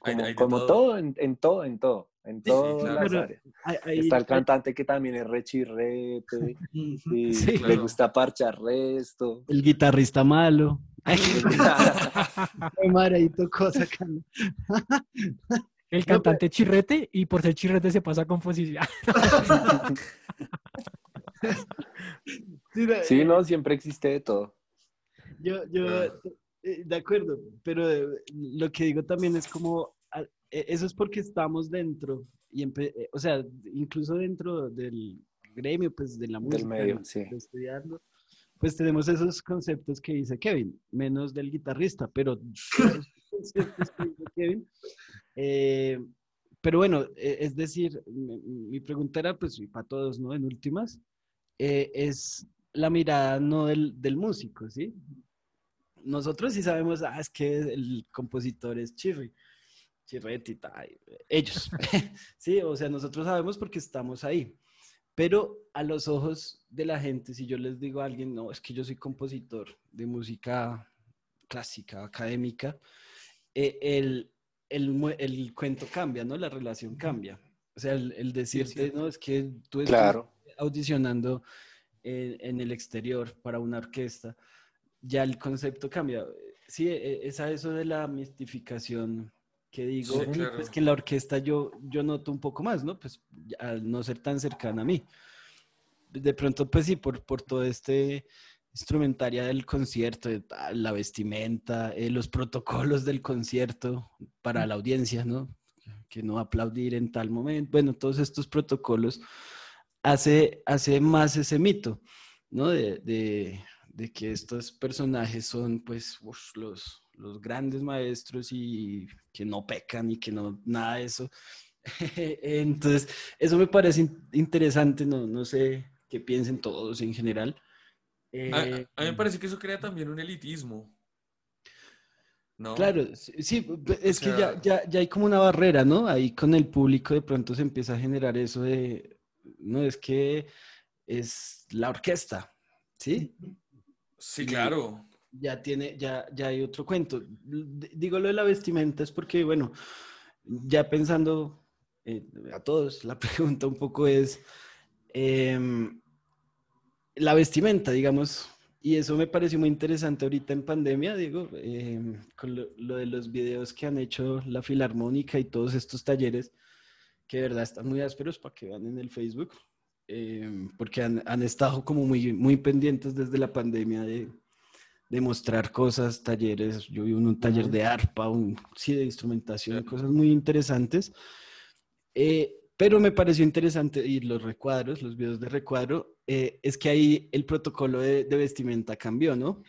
Hay- Como, hay de como todo. todo, en, en todo, en todo. En sí, todas claro. las áreas. Ahí- Está el cantante que también es rechirrete y Sí. le Claro. gusta parchar resto. el guitarrista malo. Ay, madre, ahí tocó sacando. El cantante chirrete y por ser chirrete se pasa a composición. Sí, no, Sí, no, siempre existe de todo. Yo, yo, Ah. eh, de acuerdo, pero eh, lo que digo también es como, eh, eso es porque estamos dentro, y eh, o sea, incluso dentro del gremio, pues de la música, Del medio, de- sí. de estudiarlo, pues tenemos esos conceptos que dice Kevin, menos del guitarrista, pero esos conceptos que dice Kevin. Eh, pero bueno, eh, es decir, mi, pregunta era, pues, y para todos, ¿no? En últimas, eh, es la mirada no del, del músico, ¿sí? Nosotros sí sabemos, ah, es que el compositor es Chirri, Chirretita, ellos, ¿sí? O sea, nosotros sabemos porque estamos ahí. Pero a los ojos de la gente, si yo les digo a alguien, no, es que yo soy compositor de música clásica, académica, eh, el, el, el cuento cambia, ¿no? La relación cambia. O sea, el, el decirte, no, es que tú estás Claro. audicionando en, en el exterior para una orquesta, ya el concepto cambia. Sí, e- es a eso de la mistificación que digo, Sí, claro. pues que en la orquesta yo, yo noto un poco más, ¿no? Pues al no ser tan cercana a mí. De pronto, pues sí, por, por todo este instrumentaria del concierto, la vestimenta, eh, los protocolos del concierto para la audiencia, ¿no? Que no aplaudir en tal momento. Bueno, todos estos protocolos hace, hace más ese mito, ¿no? De, de- que estos personajes son, pues, los, los grandes maestros y que no pecan y que no, nada de eso. Entonces, eso me parece in- interesante, no, no sé qué piensen todos en general. A, Eh, a mí me parece que eso crea también un elitismo. ¿No? Claro, sí, es que ya, ya, ya hay como una barrera, ¿no? Ahí con el público de pronto se empieza a generar eso de, no, es que es la orquesta, ¿sí? Sí, claro. Ya tiene, ya, ya hay otro cuento. Digo lo de la vestimenta es porque, bueno, ya pensando eh, a todos, la pregunta un poco es em, la vestimenta, digamos, y eso me pareció muy interesante ahorita en pandemia, digo, em, con lo, lo de los videos que han hecho la Filarmónica y todos estos talleres, que de verdad están muy ásperos para que vean en el Facebook, em, porque han, han estado como muy, muy pendientes desde la pandemia de, de mostrar cosas, talleres. Yo vi un, un taller de arpa, un, sí, de instrumentación, cosas muy interesantes. Eh, pero me pareció interesante, y los recuadros, los videos de recuadro, eh, es que ahí el protocolo de, de vestimenta cambió, ¿no?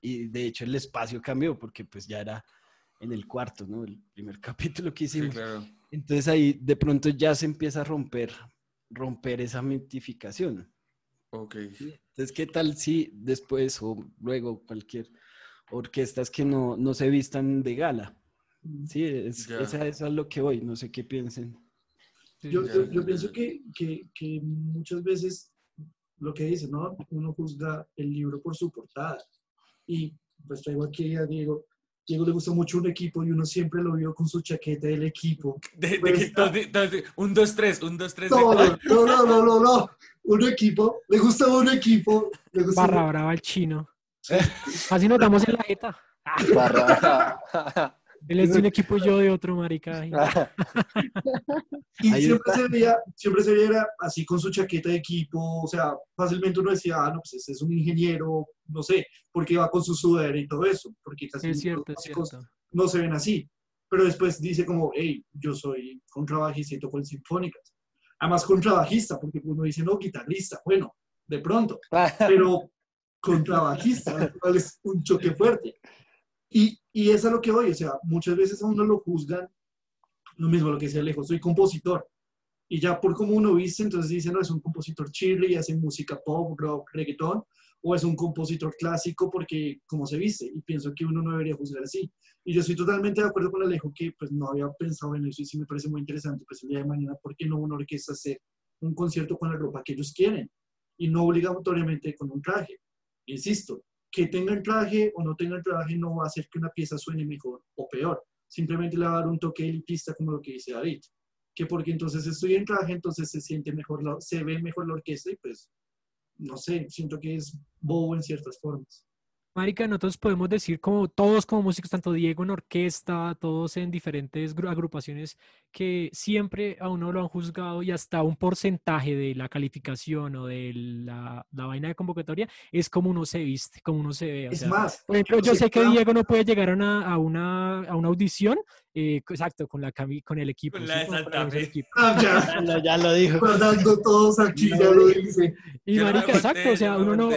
Y de hecho el espacio cambió, porque pues ya era en el cuarto, ¿no? El primer capítulo que Sí, hicimos. claro. Entonces ahí de pronto ya se empieza a romper, romper esa mitificación. Ok. Entonces, ¿qué tal si después o luego cualquier orquestas que no, no se vistan de gala? Sí, es, Ya. esa, eso es lo que voy, no sé qué piensen. Yo, yo- pienso que, que, que muchas veces lo que dice, ¿no? Uno juzga el libro por su portada. Y pues traigo aquí a Diego. Diego le gusta mucho un equipo y uno siempre lo vio con su chaqueta del equipo. De, de Pues, un, dos, tres, un, dos, tres. No, no, no, no, no, no, no. Un equipo, le gusta un equipo. Le gusta Barra brava el chino. Así nos damos en la jeta. Barra- Él es de un equipo y yo de otro, marica. Y siempre se, veía, siempre se veía así con su chaqueta de equipo, o sea, fácilmente uno decía, ah, no, pues ese es un ingeniero, no sé, porque va con su sudadera y todo eso, porque casi Es los cierto, es músicos cierto. no se ven así. Pero después dice como, hey, yo soy contrabajista y toco en sinfónicas. Además, contrabajista, porque uno dice, no, guitarrista, bueno, de pronto, pero contrabajista, es un choque fuerte. Y, y es a lo que voy, o sea, muchas veces a uno lo juzgan, lo mismo lo que decía Alejo, soy compositor. Y ya por cómo uno viste, entonces dice, no, es un compositor chile y hace música pop, rock, reggaetón, o es un compositor clásico porque como se viste. Y pienso que uno no debería juzgar así. Y yo estoy totalmente de acuerdo con Alejo que pues no había pensado en eso y sí me parece muy interesante, pues el día de mañana, ¿por qué no una orquesta hacer un concierto con la ropa que ellos quieren? Y no obligatoriamente con un traje. Insisto, que tenga el traje o no tenga el traje no va a hacer que una pieza suene mejor o peor. Simplemente le va a dar un toque elitista como lo que dice David. Que porque entonces estoy en traje, entonces se siente mejor, la- se ve mejor la orquesta y pues, no sé, siento que es bobo en ciertas formas. Marica, nosotros podemos decir como todos como músicos, tanto Diego en orquesta, todos en diferentes gru- agrupaciones, que siempre a uno lo han juzgado y hasta un porcentaje de la calificación o de la, la vaina de convocatoria es como uno se viste, como uno se ve. o Es sea, más, por ejemplo, yo sé que Diego no puede llegar a una, a una, a una audición, eh, exacto, con, la con el equipo. Con la de Santa Fe. equipo. ah, ya, Ya lo, ya lo dijo. guardando todos aquí, ya lo dice. Y marica, exacto, o sea, uno no,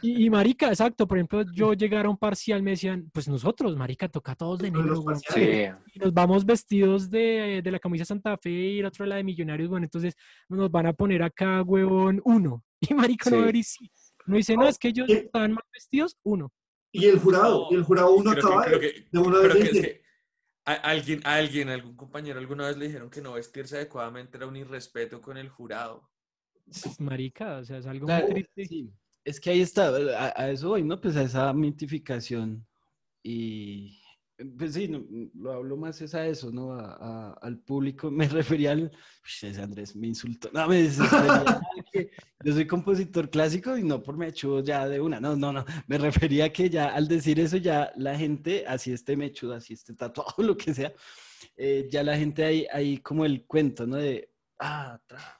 y, y marica, exacto, por ejemplo, yo llegar a un parcial me decían, pues nosotros, marica, toca todos de negro. Sí. y nos vamos vestidos de, de la camisa Santa Fe y el otro la de Millonarios, bueno, entonces nos van a poner acá, huevón, uno. Y marica, no, Sí. ver y sí. no dice, no, es que ellos estaban mal vestidos, uno. Y el jurado, y el jurado uno Creo que- acaba creo de, que- de una pero vez que a- alguien, a alguien, algún compañero alguna vez le dijeron que no vestirse adecuadamente era un irrespeto con el jurado. Marica, o sea, es algo Claro, muy triste. sí. Es que ahí está, a, a eso voy, ¿no? Pues a esa mitificación. Y pues sí, no, lo hablo más es a eso, ¿no? A- a- al público. Me refería al. Uy, ese Andrés me insultó. No, me que yo soy compositor clásico y no por mechudo ya de una. No, no, no. Me refería que ya al decir eso, ya la gente, así esté mechudo, así esté tatuado, lo que sea, eh, ya la gente ahí, ahí como el cuento, ¿no? De. Ah, tra-.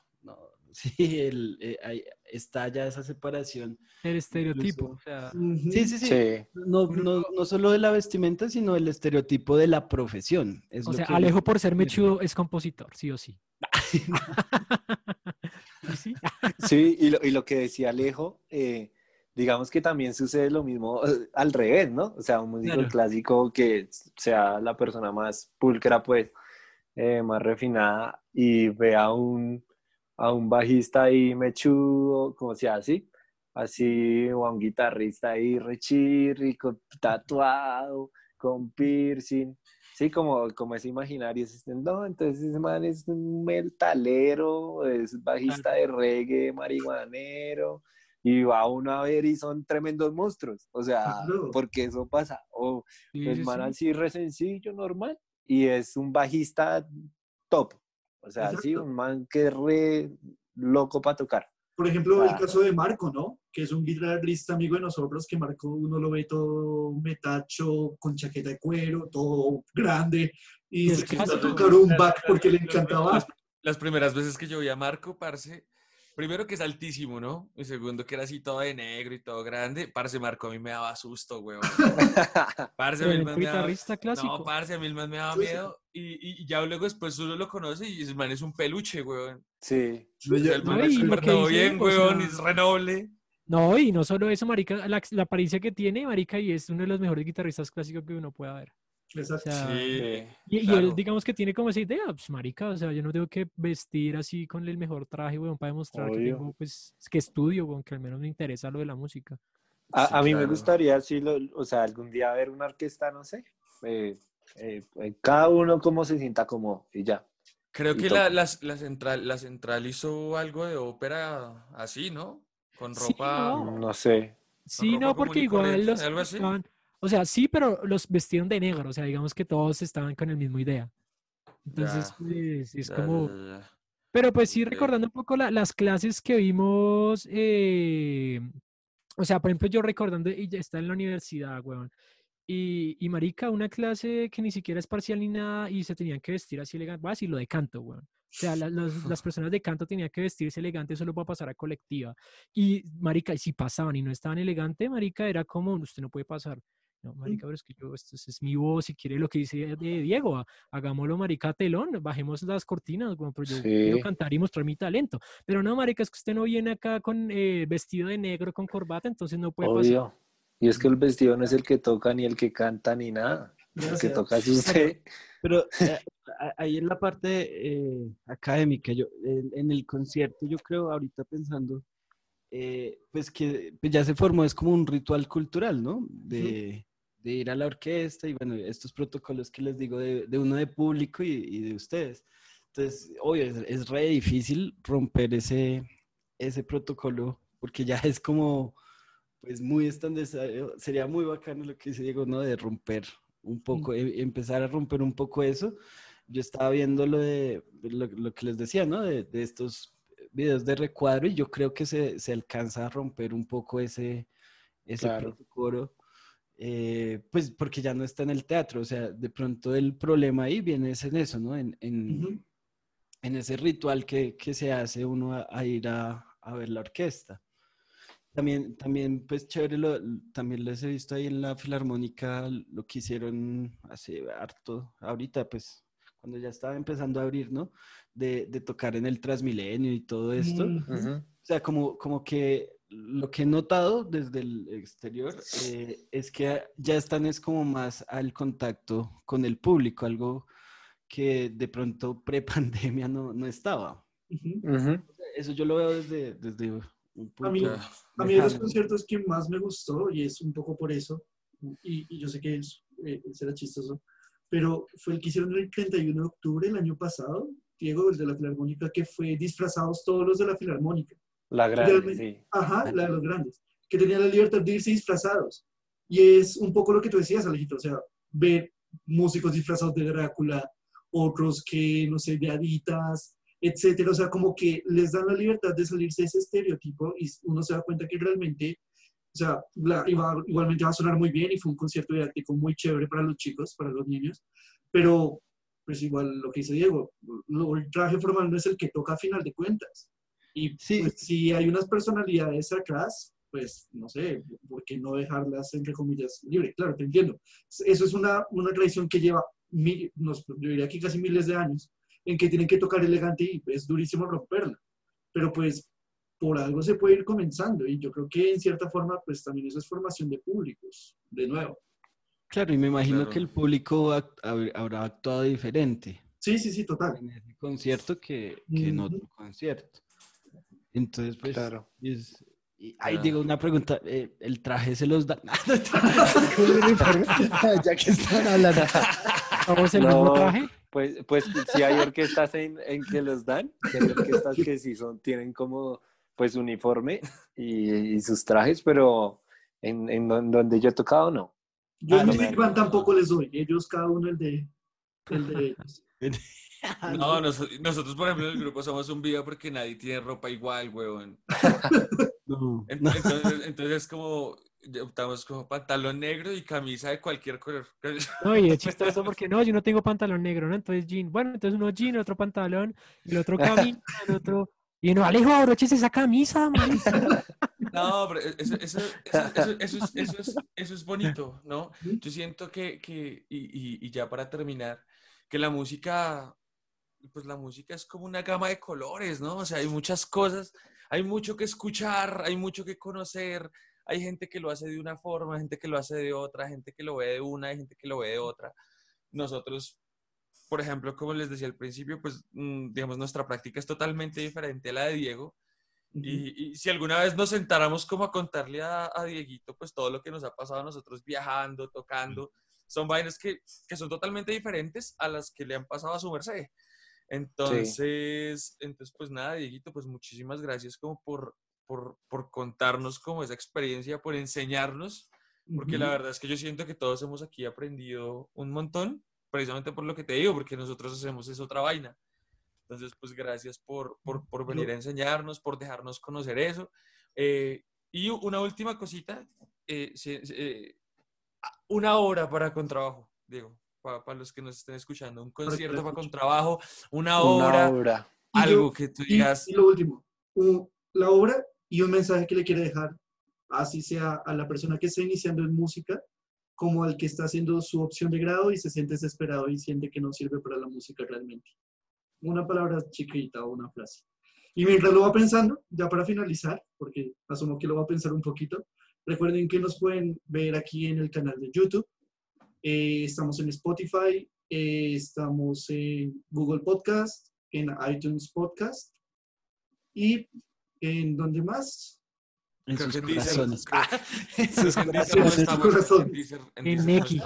Sí, el, eh, ahí está ya esa separación. El estereotipo, Incluso- o sea. Sí, sí, sí. Sí. No, no, no solo de la vestimenta, sino el estereotipo de la profesión. Es o lo sea, que- Alejo por ser mechudo es compositor, sí o sí. ¿Y sí? Sí, y lo, y lo que decía Alejo, eh, digamos que también sucede lo mismo eh, al revés, ¿no? O sea, un músico Claro. clásico que sea la persona más pulcra, pues, eh, más refinada, y ve a un, a un bajista ahí mechudo, como sea así, así, o a un guitarrista ahí rechirri, con tatuado, con piercing, sí, como, como ese imaginario, es, no, entonces ese man es un metalero, es bajista de reggae, marihuanero, y va uno a ver y son tremendos monstruos, o sea, porque eso pasa, o Sí, el man sí. así re sencillo, normal, y es un bajista top, o sea, sí, Exacto. un man que es re loco para tocar. Por ejemplo, el Ah. caso de Marco, ¿no? Que es un guitarrista amigo de nosotros, que Marco uno lo ve todo metacho, con chaqueta de cuero, todo grande, y Es dice que va a clásico. tocar un back porque le encantaba. Las, las primeras veces que yo vi a Marco, parce, primero que es altísimo, ¿no? Y segundo que era así todo de negro y todo grande. Parce, Marco a mí me daba susto, weón. Parce, a mí me daba- guitarrista clásico. No, parce, a mí me daba miedo. Y, ya luego después uno lo conoce y el man es un peluche, weón. Sí, O sea, el No, man y es súper todo bien, o weón, sea, y es renoble. No, y no solo eso, marica, la, la apariencia que tiene, marica, y es uno de los mejores guitarristas clásicos que uno pueda ver. O Exacto. sea, Sí. y, y él, claro. digamos que tiene como esa idea, pues, marica, o sea, yo no tengo que vestir así con el mejor traje, weón, para demostrar que Obvio. tengo, pues, que estudio, weón, que al menos me interesa lo de la música. A, Sí, a mí me claro. gustaría, sí, lo- o sea, algún día ver una orquesta, no sé, eh, Eh, eh, cada uno como se sienta como y ya. Creo Y que la, la- la central, la central hizo algo de ópera así, ¿no? Con Sí, ropa. no. No sé. Sí, no, porque igual los algo así. estaban- o sea, sí, pero los vestieron de negro, o sea, digamos que todos estaban con el mismo idea. Entonces, Ya, pues, es como, ya. pero pues sí, recordando un poco la- las clases que vimos, eh, o sea, por ejemplo, yo recordando, y ya está en la universidad, weón, y, y marica, una clase que ni siquiera es parcial ni nada, y se tenían que vestir así elegante, así lo de canto, weón. O sea, la- los- las personas de canto tenían que vestirse elegante solo para pasar a colectiva. Y, marica, y si pasaban y no estaban elegante, marica, era como, usted no puede pasar. No, marica, pero es que yo, esto es, es mi voz, si quiere lo que dice Diego, ha- hagámoslo, marica, telón, bajemos las cortinas, bueno, pero yo quiero Sí. cantar y mostrar mi talento. Pero no, marica, es que usted no viene acá con eh, vestido de negro, con corbata, entonces no puede pasar. Obvio. Y es que el vestido no es el que toca ni el que canta ni nada. El que toca es usted. Pero eh, ahí en la parte eh, académica, yo, en, en el concierto, yo creo, ahorita pensando, eh, pues que pues ya se formó, es como un ritual cultural, ¿no? De, de ir a la orquesta y bueno, estos protocolos que les digo de, de uno de público y, y de ustedes. Entonces, obvio, es, es re difícil romper ese, ese protocolo porque ya es como, pues muy estandarizado. Sería muy bacano lo que dice Diego, ¿no? De romper un poco, em- empezar a romper un poco eso. Yo estaba viendo lo de lo, lo que les decía, ¿no? De, de estos videos de recuadro y yo creo que se, se alcanza a romper un poco ese, ese Claro. protocolo. Eh, pues porque ya no está en el teatro, o sea, de pronto el problema ahí viene es en eso, ¿no? En, en, Ujú. en ese ritual que, que se hace uno a, a ir a, a ver la orquesta. También, también, pues chévere, lo, también les he visto ahí en la Filarmónica lo que hicieron hace harto, ahorita, pues, cuando ya estaba empezando a abrir, ¿no? De, de tocar en el Transmilenio y todo esto. Mm, Ujú. O sea, como, como que lo que he notado desde el exterior eh, es que ya están es como más al contacto con el público, algo que de pronto pre-pandemia no, no estaba. ujú. Ujú. Eso yo lo veo desde, desde un punto. A mí-. A mí de los conciertos que más me gustó, y es un poco por eso, y, y yo sé que es, eh, será chistoso, pero fue el que hicieron el 31 de octubre el año pasado, Diego, el de la Filarmónica, que fue disfrazados todos los de la Filarmónica. La grande, sí. Ajá, la de los grandes, que tenían la libertad de irse disfrazados. Y es un poco lo que tú decías, Alejito, o sea, ver músicos disfrazados de Drácula, otros que, no sé, de haditas, etcétera. O sea, como que les dan la libertad de salirse de ese estereotipo y uno se da cuenta que realmente, o sea, la- iba- igualmente va a sonar muy bien y fue un concierto didáctico muy chévere para los chicos, para los niños, pero pues igual lo que dice Diego, el traje formal no es el que toca a final de cuentas. Y Sí. pues, si hay unas personalidades atrás, pues no sé, ¿por qué no dejarlas, entre comillas, libre? Claro, te entiendo. Eso es una, una tradición que lleva, mil, nos- yo diría que casi miles de años, en que tienen que tocar elegante y es durísimo romperla. Pero pues por algo se puede ir comenzando y yo creo que en cierta forma pues también eso es formación de públicos, de nuevo. Claro, y me imagino Claro. que el público act- hab- habrá actuado diferente Sí, sí, sí, total. en ese concierto que, que en Ujú. otro concierto. Entonces, pues, Claro. es- y, ay, Ah. digo, una pregunta, eh, ¿el traje se los da? ya que están hablando. ¿Vamos el mismo No, traje? Pues, pues si hay orquestas en, en que los dan, hay orquestas que sí son, tienen como pues uniforme y, y sus trajes, pero en, en don- donde yo he tocado no. Yo Ah, en no Big Band tampoco les doy, ellos cada uno el de, el de ellos. No, nos- nosotros, por ejemplo, en el grupo somos un video porque nadie tiene ropa igual, weón. No, En- no. Entonces, es como, optamos como pantalón negro y camisa de cualquier color. No, y es chistoso porque no, yo no tengo pantalón negro, ¿no? Entonces jean. Bueno, entonces uno jean, otro pantalón, el otro camisa, el otro... Y no, Alejo, abroches esa camisa, marica. No, pero eso, eso, eso, eso, eso es, eso, es, eso es bonito, ¿no? Yo siento que, que y, y- y ya para terminar, que la música, pues la música es como una gama de colores, ¿no? O sea, hay muchas cosas, hay mucho que escuchar, hay mucho que conocer, hay gente que lo hace de una forma, gente que lo hace de otra, gente que lo ve de una, hay gente que lo ve de otra. Nosotros, por ejemplo, como les decía al principio, pues, mm, digamos, nuestra práctica es totalmente diferente a la de Diego. Y, y si alguna vez nos sentáramos como a contarle a, a Dieguito, pues todo lo que nos ha pasado a nosotros viajando, tocando, son vainas que, que son totalmente diferentes a las que le han pasado a su merced. Entonces, entonces pues nada, Dieguito, pues muchísimas gracias como por, por, por contarnos como esa experiencia, por enseñarnos, porque la Ujú. verdad es que yo siento que todos hemos aquí aprendido un montón, precisamente por lo que te digo, porque nosotros hacemos es otra vaina. Entonces, pues gracias por, por, por venir a enseñarnos, por dejarnos conocer eso. Eh, y una última cosita, eh, se- eh, una hora para contrabajo, Diego, para, los que nos estén escuchando, un concierto para escuchen. contrabajo, una Una hora, obra. Y yo- algo que tú Y, digas. y lo último, un- la obra y un mensaje que le quiere dejar, así sea a la persona que está iniciando en música, como al que está haciendo su opción de grado y se siente desesperado y siente que no sirve para la música realmente. Una palabra chiquita o una frase. Y mientras lo va pensando, ya para finalizar, porque asumo que lo va a pensar un poquito, recuerden que nos pueden ver aquí en el canal de YouTube. Eh, estamos en Spotify, eh, estamos en Google Podcast, en iTunes Podcast y en donde más. En sus corazones. en sus corazones. en Neki.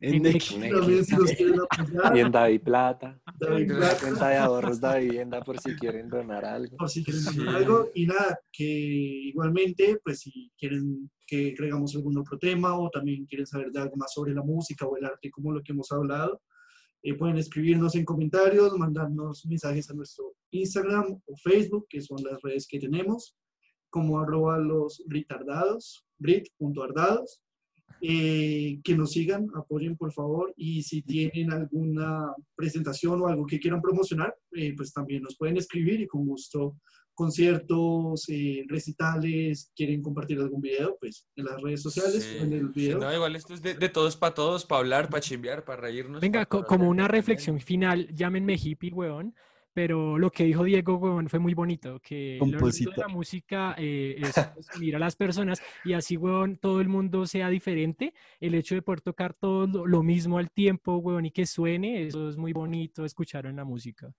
En Neki. Neki. También si nos quieren apoyar, Y en David Plata. David La Plata, cuenta de ahorros da vivienda por si quieren donar algo. por si quieren Sí. donar algo. Y nada, que igualmente, pues si quieren que agregamos algún otro tema o también quieren saber de algo más sobre la música o el arte, como lo que hemos hablado, eh, pueden escribirnos en comentarios, mandarnos mensajes a nuestro Instagram o Facebook, que son las redes que tenemos, como arroba los retardados, brit.ardados. Eh, que nos sigan, apoyen por favor y si tienen alguna presentación o algo que quieran promocionar, eh, pues también nos pueden escribir y con gusto conciertos, eh, recitales, quieren compartir algún video, pues en las redes sociales Sí, en el sí, video. no, igual esto es de, de todos para todos, para hablar, para chimbear, para reírnos. Venga, co- como una reflexión final, llámenme hippie, weón. Pero lo que dijo Diego, fue muy bonito, que lo bonito de la música eh, es, es unir a las personas y así, weón, todo el mundo sea diferente. El hecho de poder tocar todo lo, lo mismo al tiempo, weón, y que suene, eso es muy bonito escuchar en la música.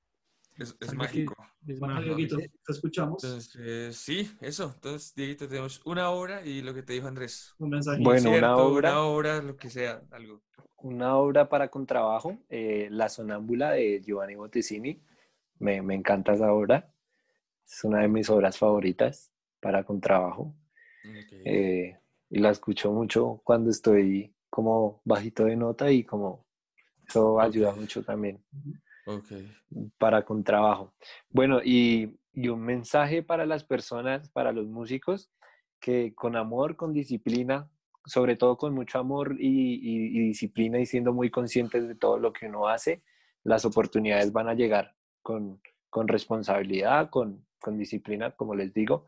Es, es que- mágico. Es mágico. Te escuchamos. Entonces, sí, eso. Entonces, Dieguito, tenemos una hora y lo que te dijo Andrés. Un mensaje. Bueno, una Concierto, obra. Una hora, lo que sea, algo. Una obra para contrabajo, eh, La Sonámbula de Giovanni Bottesini. Me, me encanta esa obra. Es una de mis obras favoritas para contrabajo. Eh, y la escucho mucho cuando estoy como bajito de nota y como eso ayuda mucho también Ok. para contrabajo. Bueno, y, y un mensaje para las personas, para los músicos, que con amor, con disciplina, sobre todo con mucho amor y, y- y disciplina y siendo muy conscientes de todo lo que uno hace, las oportunidades van a llegar con, con responsabilidad, con, con disciplina, como les digo.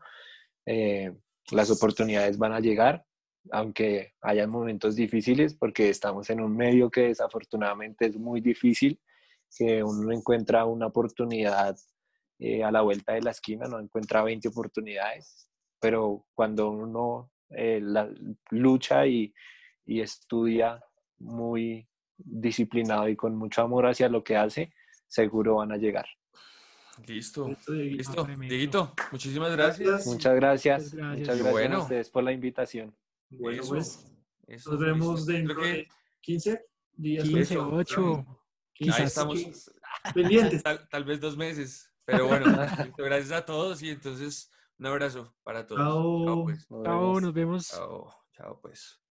Eh, las oportunidades van a llegar, aunque hayan momentos difíciles, porque estamos en un medio que desafortunadamente es muy difícil, que uno encuentra una oportunidad eh, a la vuelta de la esquina, no encuentra 20 oportunidades, pero cuando uno eh, lucha y, y estudia muy disciplinado y con mucho amor hacia lo que hace, seguro van a llegar. Listo. Listo, Dieguito. Listo. tremendo. Dieguito, muchísimas gracias. Gracias. Muchas gracias. Muchas gracias. Muchas gracias bueno. a ustedes por la invitación. Bueno, Eso, pues eso, nos vemos listo. dentro que de 15 días. 15, Eso, 8. ahí quizás. estamos. Pendientes. Tal, tal vez dos meses. Pero bueno, gracias a todos y entonces un abrazo para todos. Chao. Chao, pues. Nos Chao, vemos. nos vemos. Chao, chao, pues.